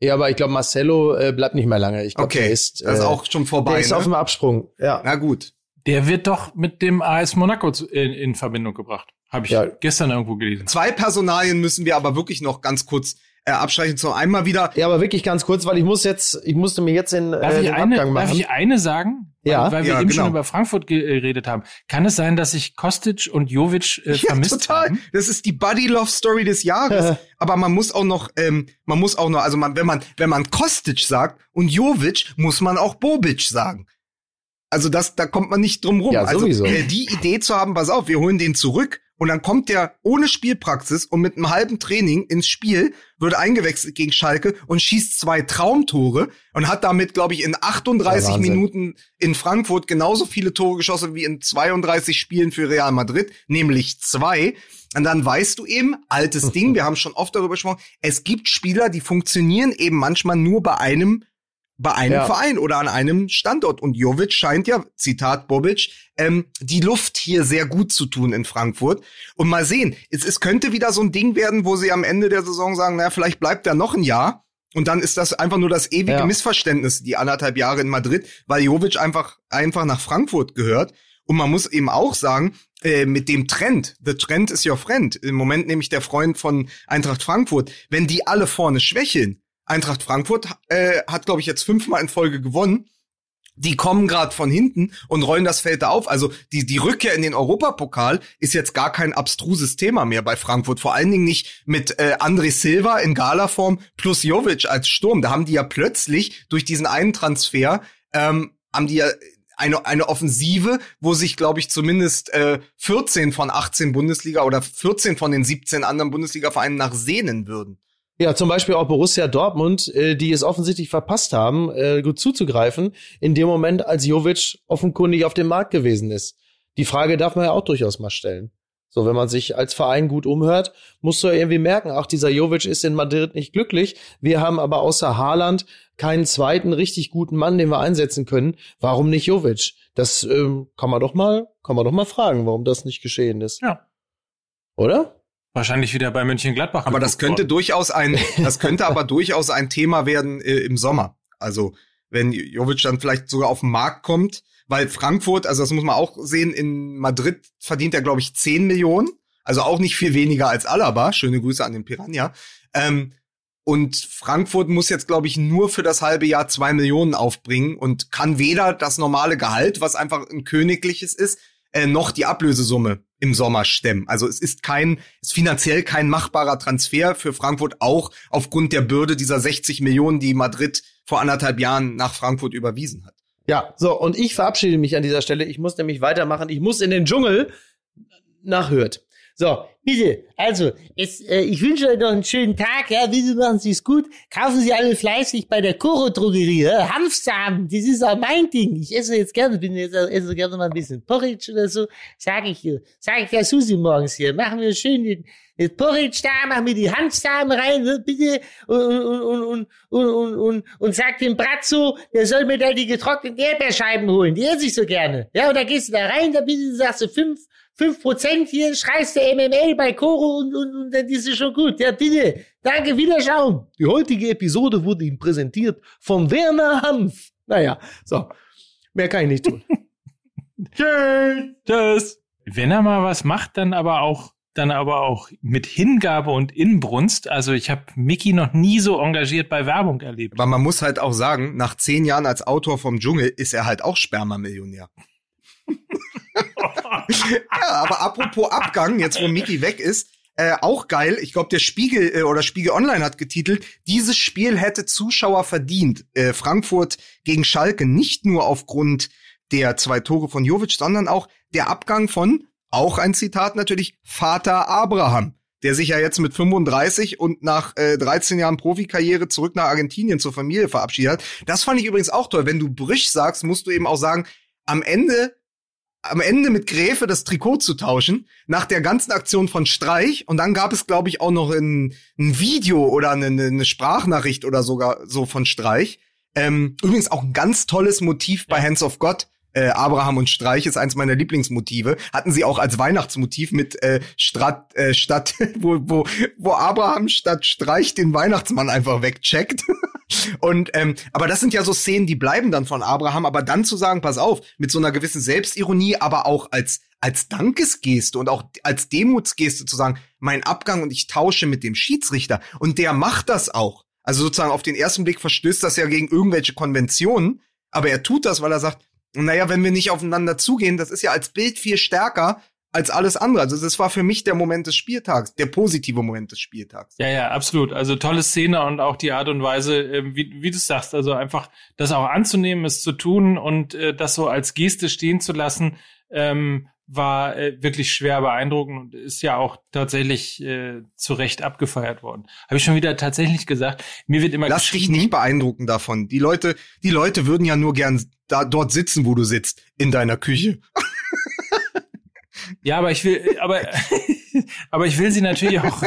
Ja, aber ich glaube, Marcelo äh, bleibt nicht mehr lange. Ich glaube, Okay, der ist, äh, das ist auch schon vorbei. der ist ne? auf dem Absprung. Ja. Na gut. Der wird doch mit dem AS Monaco in, in Verbindung gebracht. Habe ich Ja. gestern irgendwo gelesen. Zwei Personalien müssen wir aber wirklich noch ganz kurz äh, abstreichen. Zum einmal wieder Ja, aber wirklich ganz kurz, weil ich muss jetzt, ich musste mir jetzt den, Darf, äh, ich den eine, Abgang darf machen. ich eine sagen? Ja. Weil, weil wir Ja, eben genau. schon über Frankfurt geredet haben. Kann es sein, dass sich Kostic und Jovic äh, Ja, vermisst total. haben? Das ist die Buddy Love Story des Jahres. Aber man muss auch noch, ähm, man muss auch noch, also man, wenn man, wenn man Kostic sagt und Jovic, muss man auch Bobic sagen. Also das, da kommt man nicht drum rum. Ja, also sowieso. äh, die Idee zu haben, pass auf, wir holen den zurück und dann kommt der ohne Spielpraxis und mit einem halben Training ins Spiel, wird eingewechselt gegen Schalke und schießt zwei Traumtore und hat damit, glaube ich, in 38 Ja, Wahnsinn. Minuten in Frankfurt genauso viele Tore geschossen wie in 32 Spielen für Real Madrid, nämlich zwei. Und dann weißt du eben, altes Ding, wir haben schon oft darüber gesprochen, es gibt Spieler, die funktionieren eben manchmal nur bei einem bei einem Ja. Verein oder an einem Standort. Und Jovic scheint ja, Zitat Bobic, ähm, die Luft hier sehr gut zu tun in Frankfurt. Und mal sehen, es, es könnte wieder so ein Ding werden, wo sie am Ende der Saison sagen, naja, vielleicht bleibt er noch ein Jahr. Und dann ist das einfach nur das ewige Ja. Missverständnis, die anderthalb Jahre in Madrid, weil Jovic einfach, einfach nach Frankfurt gehört. Und man muss eben auch sagen, äh, mit dem Trend, the trend is your friend, im Moment nämlich der Freund von Eintracht Frankfurt, wenn die alle vorne schwächeln, Eintracht Frankfurt äh, hat, glaube ich, jetzt fünfmal in Folge gewonnen. Die kommen gerade von hinten und rollen das Feld da auf. Also die, die Rückkehr in den Europapokal ist jetzt gar kein abstruses Thema mehr bei Frankfurt. Vor allen Dingen nicht mit äh, André Silva in Galaform plus Jovic als Sturm. Da haben die ja plötzlich durch diesen einen Transfer, ähm, haben die ja eine, eine Offensive, wo sich, glaube ich, zumindest äh, 14 von 18 Bundesliga oder 14 von den 17 anderen Bundesliga-Vereinen nach sehnen würden. Ja, zum Beispiel auch Borussia Dortmund, äh, die es offensichtlich verpasst haben, äh, gut zuzugreifen, in dem Moment, als Jovic offenkundig auf dem Markt gewesen ist. Die Frage darf man ja auch durchaus mal stellen. So, wenn man sich als Verein gut umhört, musst du ja irgendwie merken, ach, dieser Jovic ist in Madrid nicht glücklich. Wir haben aber außer Haaland keinen zweiten richtig guten Mann, den wir einsetzen können. Warum nicht Jovic? Das ähm, kann man doch mal, kann man doch mal fragen, warum das nicht geschehen ist. Ja. Oder? Wahrscheinlich wieder bei Mönchengladbach. Aber das könnte worden. durchaus ein, das könnte aber durchaus ein Thema werden äh, im Sommer. Also wenn Jovic dann vielleicht sogar auf den Markt kommt, weil Frankfurt, also das muss man auch sehen, in Madrid verdient er glaube ich 10 Millionen, also auch nicht viel weniger als Alaba. Schöne Grüße an den Piranha. Ähm, und Frankfurt muss jetzt, glaube ich, nur für das halbe Jahr zwei Millionen aufbringen und kann weder das normale Gehalt, was einfach ein königliches ist, äh, noch die Ablösesumme im Sommer stemmen. Also es ist kein, ist finanziell kein machbarer Transfer für Frankfurt, auch aufgrund der Bürde dieser 60 Millionen, die Madrid vor anderthalb Jahren nach Frankfurt überwiesen hat. Ja, so, und ich verabschiede mich an dieser Stelle. Ich muss nämlich weitermachen. Ich muss in den Dschungel nach Hürth. So, Bitte, also, es, äh, ich wünsche euch noch einen schönen Tag, ja, bitte machen Sie es gut. Kaufen Sie alle fleißig bei der Koro Drogerie, ja? Hanfsamen, das ist auch mein Ding. Ich esse jetzt gerne, bin jetzt esse gerne mal ein bisschen Porridge oder so, sage ich dir. Sage ich der Susi morgens hier. Machen wir schön den, den Porridge da, machen wir die Hanfsamen rein, ne, bitte, und, und, und, und, und, und, und, und sag dem Bratzo, der soll mir da die getrockneten Erdbeerscheiben holen, die esse ich so gerne. Ja, und da gehst du da rein, da bitte, sagst du fünf, 5% hier, schreist du MML bei Koro und, und, und dann ist es schon gut. Ja, bitte. Danke, Wiederschauen. die heutige Episode wurde Ihnen präsentiert von Werner Hanf. Naja, so. Mehr kann ich nicht tun. Tschüss. Tschüss. Wenn er mal was macht, dann aber auch dann aber auch mit Hingabe und Inbrunst. Also ich habe Mickey noch nie so engagiert bei Werbung erlebt. Aber man muss halt auch sagen, nach zehn Jahren als Autor vom Dschungel ist er halt auch Spermamillionär. Ja, aber apropos Abgang, jetzt wo Miki weg ist, äh, auch geil. Ich glaube, der Spiegel äh, oder Spiegel Online hat getitelt, dieses Spiel hätte Zuschauer verdient. Äh, Frankfurt gegen Schalke nicht nur aufgrund der zwei Tore von Jovic, sondern auch der Abgang von, auch ein Zitat natürlich, Vater Abraham. der sich ja jetzt mit 35 und nach äh, 13 Jahren Profikarriere zurück nach Argentinien zur Familie verabschiedet hat. Das fand ich übrigens auch toll. Wenn du Brüch sagst, musst du eben auch sagen, am Ende am Ende mit Gräfe das Trikot zu tauschen, nach der ganzen Aktion von Streich. Und dann gab es, glaube ich, auch noch ein, ein Video oder eine, eine, Sprachnachricht oder sogar so von Streich. Ähm, übrigens auch ein ganz tolles Motiv bei Hands of God äh, Abraham und Streich ist eins meiner Lieblingsmotive. Hatten sie auch als Weihnachtsmotiv mit äh, Strat, äh, statt, wo, wo, wo Abraham statt Streich den Weihnachtsmann einfach wegcheckt. und ähm, aber das sind ja so Szenen, die bleiben dann von Abraham. Aber dann zu sagen, pass auf, mit so einer gewissen Selbstironie, aber auch als als Dankesgeste und auch als Demutsgeste zu sagen, mein Abgang und ich tausche mit dem Schiedsrichter. Und der macht das auch. Also sozusagen auf den ersten Blick verstößt das ja gegen irgendwelche Konventionen, aber er tut das, weil er sagt, naja, wenn wir nicht aufeinander zugehen, das ist ja als Bild viel stärker als alles andere. Also das war für mich der Moment des Spieltags, der positive Moment des Spieltags. Ja, ja, absolut. Also tolle Szene und auch die Art und Weise, ähm, wie, wie du sagst, also einfach das auch anzunehmen, es zu tun und äh, das so als Geste stehen zu lassen, ähm, war äh, wirklich schwer beeindruckend und ist ja auch tatsächlich äh, zu Recht abgefeiert worden. Habe ich schon wieder tatsächlich gesagt. Mir wird immer Lass dich nicht beeindrucken davon. Die Leute, die Leute würden ja nur gern da dort sitzen, wo du sitzt, in deiner Küche. Ja, aber ich will, aber, aber ich will sie natürlich auch.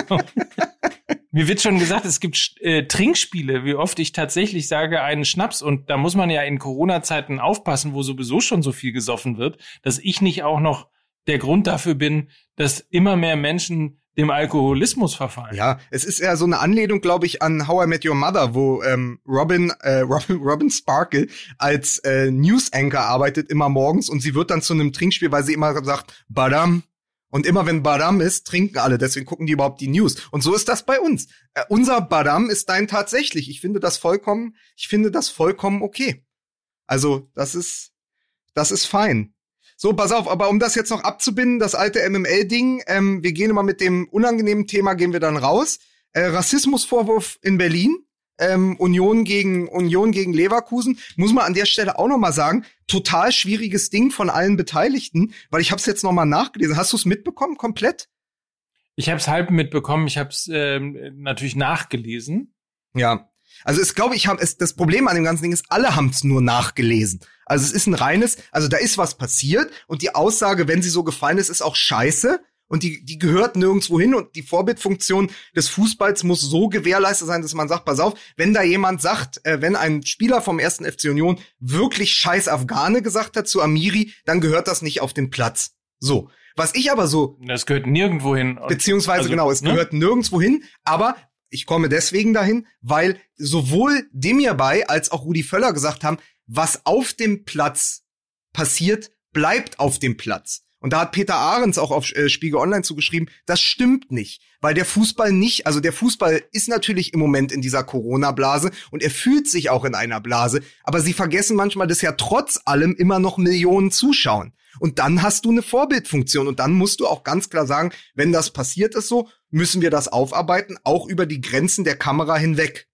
Mir wird schon gesagt, es gibt äh, Trinkspiele, wie oft ich tatsächlich sage, einen Schnaps. Und da muss man ja in Corona-Zeiten aufpassen, wo sowieso schon so viel gesoffen wird, dass ich nicht auch noch der Grund dafür bin, dass immer mehr Menschen dem Alkoholismus verfallen. Ja, es ist ja so eine Anlehnung, glaube ich, an How I Met Your Mother, wo ähm, Robin, äh, Robin, Robin Sparkle als äh, News Anchor arbeitet immer morgens und sie wird dann zu einem Trinkspiel, weil sie immer sagt, Badam. Und immer wenn Badam ist, trinken alle. Deswegen gucken die überhaupt die News. Und so ist das bei uns. Äh, unser Badam ist dein tatsächlich. Ich finde das vollkommen, ich finde das vollkommen okay. Also, das ist, das ist fein. So, pass auf, aber um das jetzt noch abzubinden, das alte MML-Ding, ähm, wir gehen immer mit dem unangenehmen Thema, gehen wir dann raus. Äh, Rassismusvorwurf in Berlin, ähm, Union gegen Union gegen Leverkusen, muss man an der Stelle auch noch mal sagen, total schwieriges Ding von allen Beteiligten, weil ich habe es jetzt noch mal nachgelesen. Hast du es mitbekommen komplett? Ich habe es halb mitbekommen. Ich habe es ähm, natürlich nachgelesen. Ja, also es glaube ich, haben es das Problem an dem ganzen Ding ist, alle haben es nur nachgelesen. Also es ist ein reines, also da ist was passiert und die Aussage, wenn sie so gefallen ist, ist auch scheiße und die die gehört nirgendwo hin und die Vorbildfunktion des Fußballs muss so gewährleistet sein, dass man sagt, pass auf, wenn da jemand sagt, äh, wenn ein Spieler vom ersten FC Union wirklich scheiß Afghane gesagt hat zu Amiri, dann gehört das nicht auf den Platz. So. Was ich aber so. Das gehört nirgendwo hin. Beziehungsweise also, genau, es ne? gehört nirgendwo hin, aber ich komme deswegen dahin, weil sowohl Demir bei als auch Rudi Völler gesagt haben, was auf dem Platz passiert, bleibt auf dem Platz. Und da hat Peter Ahrens auch auf äh, Spiegel Online zugeschrieben, das stimmt nicht, weil der Fußball nicht, also der Fußball ist natürlich im Moment in dieser Corona-Blase und er fühlt sich auch in einer Blase, aber sie vergessen manchmal, dass ja trotz allem immer noch Millionen zuschauen. Und dann hast du eine Vorbildfunktion und dann musst du auch ganz klar sagen, wenn das passiert ist so, müssen wir das aufarbeiten, auch über die Grenzen der Kamera hinweg.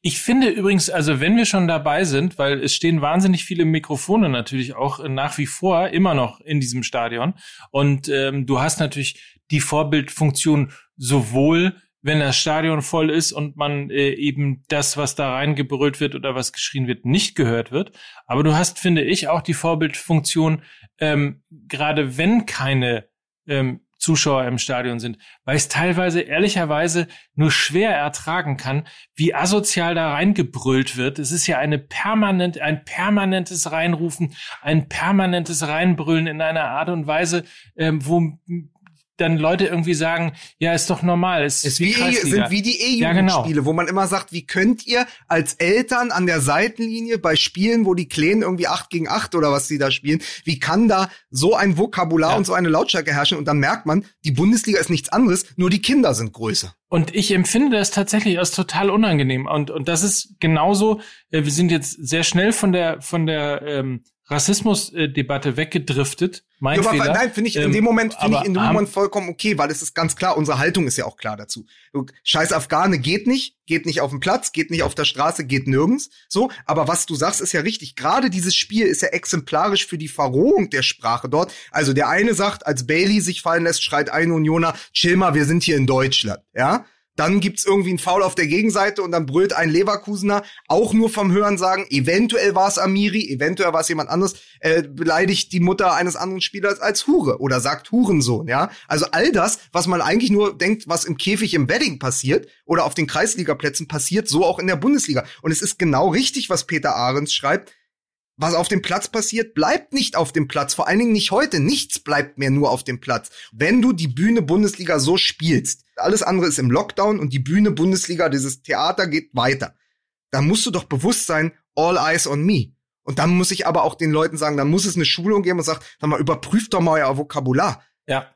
Ich finde übrigens, also wenn wir schon dabei sind, weil es stehen wahnsinnig viele Mikrofone natürlich auch nach wie vor immer noch in diesem Stadion und ähm, du hast natürlich die Vorbildfunktion sowohl wenn das Stadion voll ist und man äh, eben das, was da reingebrüllt wird oder was geschrien wird, nicht gehört wird. Aber du hast, finde ich, auch die Vorbildfunktion, ähm, gerade wenn keine ähm, Zuschauer im Stadion sind, weil es teilweise ehrlicherweise nur schwer ertragen kann, wie asozial da reingebrüllt wird. Es ist ja eine permanent, ein permanentes Reinrufen, ein permanentes Reinbrüllen in einer Art und Weise, ähm, wo dann Leute irgendwie sagen, ja, ist doch normal. Es ist wie, e sind wie die E-Jugendspiele, ja, genau. wo man immer sagt, wie könnt ihr als Eltern an der Seitenlinie bei Spielen, wo die Kleinen irgendwie acht gegen acht oder was sie da spielen, wie kann da so ein Vokabular ja. und so eine Lautstärke herrschen? Und dann merkt man, die Bundesliga ist nichts anderes, nur die Kinder sind größer. Und ich empfinde das tatsächlich als total unangenehm. Und, und das ist genauso, äh, wir sind jetzt sehr schnell von der, von der, ähm, Rassismusdebatte weggedriftet. Mein ja, aber Fehler. nein, finde ich in Ähm, dem Moment finde ich in dem Moment vollkommen okay, weil es ist ganz klar, unsere Haltung ist ja auch klar dazu. Scheiß Afghane geht nicht, geht nicht auf dem Platz, geht nicht auf der Straße, geht nirgends. So, aber was du sagst, ist ja richtig. Gerade dieses Spiel ist ja exemplarisch für die Verrohung der Sprache dort. Also der eine sagt, als Bailey sich fallen lässt, schreit ein Unioner, chill mal, wir sind hier in Deutschland, ja? Dann gibt's irgendwie einen Foul auf der Gegenseite und dann brüllt ein Leverkusener auch nur vom Hören sagen, eventuell war es Amiri, eventuell war es jemand anderes, äh, beleidigt die Mutter eines anderen Spielers als Hure oder sagt Hurensohn, ja? Also all das, was man eigentlich nur denkt, was im Käfig im Wedding passiert oder auf den Kreisligaplätzen passiert, so auch in der Bundesliga. Und es ist genau richtig, was Peter Ahrens schreibt. Was auf dem Platz passiert, bleibt nicht auf dem Platz. Vor allen Dingen nicht heute. Nichts bleibt mehr nur auf dem Platz. Wenn du die Bühne Bundesliga so spielst, alles andere ist im Lockdown und die Bühne Bundesliga, dieses Theater geht weiter. Dann musst du doch bewusst sein, all eyes on me. Und dann muss ich aber auch den Leuten sagen, dann muss es eine Schulung geben und sagt, sag mal, überprüft doch mal euer Vokabular. Ja,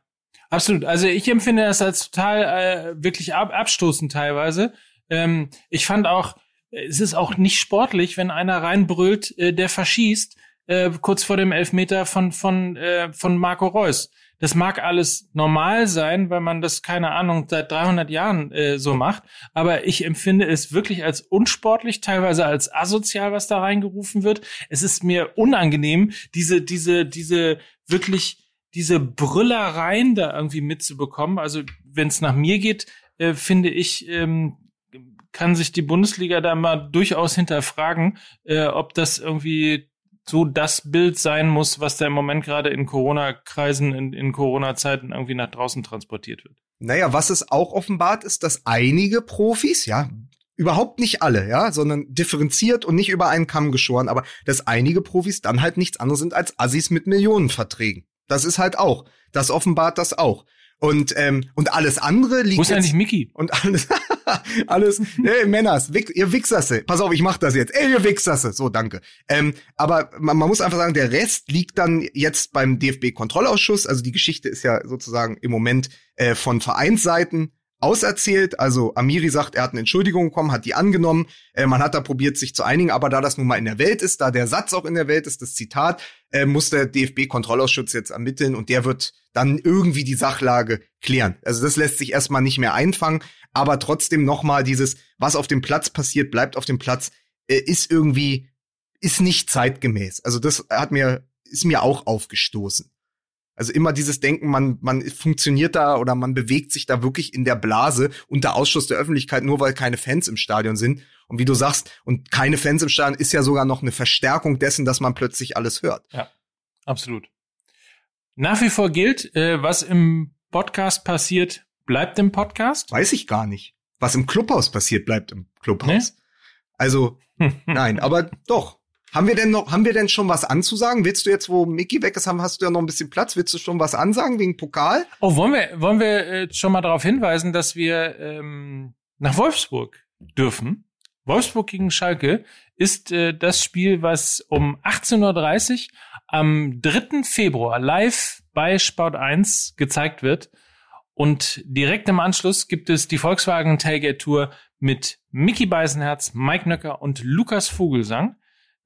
absolut. Also ich empfinde das als total äh, wirklich ab abstoßend teilweise. Ähm, ich fand auch, es ist auch nicht sportlich, wenn einer reinbrüllt, äh, der verschießt, äh, kurz vor dem Elfmeter von, von, äh, von Marco Reus. Das mag alles normal sein, weil man das, keine Ahnung, seit 300 Jahren äh, so macht. Aber ich empfinde es wirklich als unsportlich, teilweise als asozial, was da reingerufen wird. Es ist mir unangenehm, diese, diese, diese wirklich diese Brüllereien da irgendwie mitzubekommen. Also wenn es nach mir geht, äh, finde ich, ähm, kann sich die Bundesliga da mal durchaus hinterfragen, äh, ob das irgendwie so das Bild sein muss, was da im Moment gerade in Corona-Kreisen, in, in Corona-Zeiten irgendwie nach draußen transportiert wird. Naja, was es auch offenbart ist, dass einige Profis, ja, überhaupt nicht alle, ja, sondern differenziert und nicht über einen Kamm geschoren, aber dass einige Profis dann halt nichts anderes sind als Assis mit Millionenverträgen. Das ist halt auch. Das offenbart das auch. Und, ähm, und alles andere liegt Wo ist eigentlich Mickey? und alles, alles, ey, Männers, ihr Wichserse. Pass auf, ich mach das jetzt. Ey, ihr Wichserse. So, danke. Ähm, aber man, man muss einfach sagen, der Rest liegt dann jetzt beim DFB-Kontrollausschuss. Also die Geschichte ist ja sozusagen im Moment äh, von Vereinsseiten auserzählt. Also Amiri sagt, er hat eine Entschuldigung bekommen, hat die angenommen. Äh, man hat da probiert, sich zu einigen, aber da das nun mal in der Welt ist, da der Satz auch in der Welt ist, das Zitat, äh, muss der DFB-Kontrollausschuss jetzt ermitteln und der wird dann irgendwie die Sachlage klären. Also das lässt sich erstmal nicht mehr einfangen, aber trotzdem nochmal dieses, was auf dem Platz passiert, bleibt auf dem Platz, äh, ist irgendwie, ist nicht zeitgemäß. Also das hat mir, ist mir auch aufgestoßen. Also immer dieses Denken, man, man funktioniert da oder man bewegt sich da wirklich in der Blase unter Ausschluss der Öffentlichkeit, nur weil keine Fans im Stadion sind. Und wie du sagst, und keine Fans im Stadion ist ja sogar noch eine Verstärkung dessen, dass man plötzlich alles hört. Absolut. Nach wie vor gilt, äh, was im Podcast passiert, bleibt im Podcast. Weiß ich gar nicht. Was im Clubhaus passiert, bleibt im Clubhaus. Also, nein, aber doch. Haben wir denn noch, haben wir denn schon was anzusagen? Willst du jetzt, wo Mickey weg ist, haben, hast du ja noch ein bisschen Platz? Willst du schon was ansagen wegen Pokal? Oh, wollen wir, wollen wir äh, schon mal darauf hinweisen, dass wir ähm, nach Wolfsburg dürfen? Wolfsburg gegen Schalke ist äh, das Spiel, was um 18.30 Uhr am 3. Februar live bei Sport 1 gezeigt wird. Und direkt im Anschluss gibt es die Volkswagen Tailgate Tour mit Mickey Beisenherz, Mike Nöcker und Lukas Vogelsang.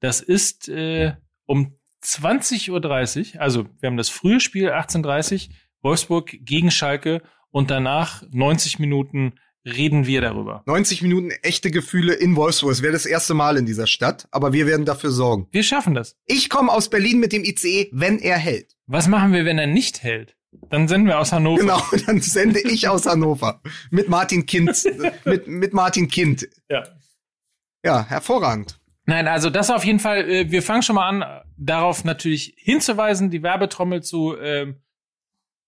Das ist äh, um 20.30 Uhr, also wir haben das frühe Spiel 18.30 Uhr, Wolfsburg gegen Schalke und danach 90 Minuten reden wir darüber. 90 Minuten echte Gefühle in Wolfsburg. Es wäre das erste Mal in dieser Stadt, aber wir werden dafür sorgen. Wir schaffen das. Ich komme aus Berlin mit dem ICE, wenn er hält. Was machen wir, wenn er nicht hält? Dann senden wir aus Hannover. Genau, dann sende ich aus Hannover mit Martin Kind, mit, mit Martin Kind. Ja. Ja, hervorragend. Nein, also das auf jeden Fall. Äh, wir fangen schon mal an, darauf natürlich hinzuweisen, die Werbetrommel zu. Ähm,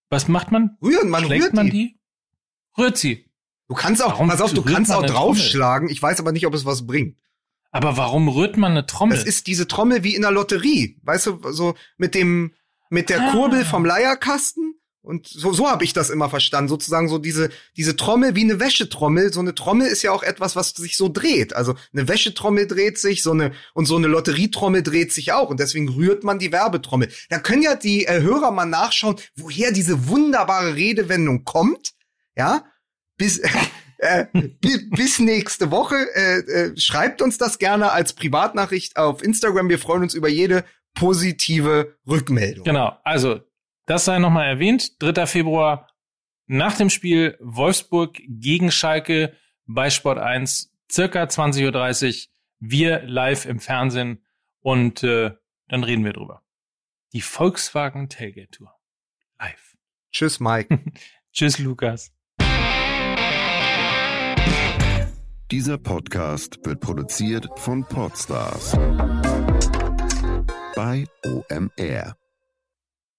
was macht man? Rühren, man Schlägt rührt man die. die? Rührt sie. Du kannst auch, Warum pass auf, du kannst auch draufschlagen. Ich weiß aber nicht, ob es was bringt. Aber warum rührt man eine Trommel? Das ist diese Trommel wie in der Lotterie. Weißt du, so mit dem, mit der Ah. Kurbel vom Leierkasten. Und so, so habe ich das immer verstanden. Sozusagen so diese, diese Trommel wie eine Wäschetrommel. So eine Trommel ist ja auch etwas, was sich so dreht. Also eine Wäschetrommel dreht sich, so eine, und so eine Lotterietrommel dreht sich auch. Und deswegen rührt man die Werbetrommel. Da können ja die äh, Hörer mal nachschauen, woher diese wunderbare Redewendung kommt. Ja, bis, äh, bi- bis nächste Woche. Äh, äh, schreibt uns das gerne als Privatnachricht auf Instagram. Wir freuen uns über jede positive Rückmeldung. Genau, also das sei nochmal erwähnt. 3. Februar nach dem Spiel Wolfsburg gegen Schalke bei Sport 1, circa 20.30 Uhr. Wir live im Fernsehen und äh, dann reden wir drüber. Die Volkswagen Tailgate Tour. Live. Tschüss, Mike. Tschüss, Lukas. Dieser Podcast wird produziert von Podstars bei OMR.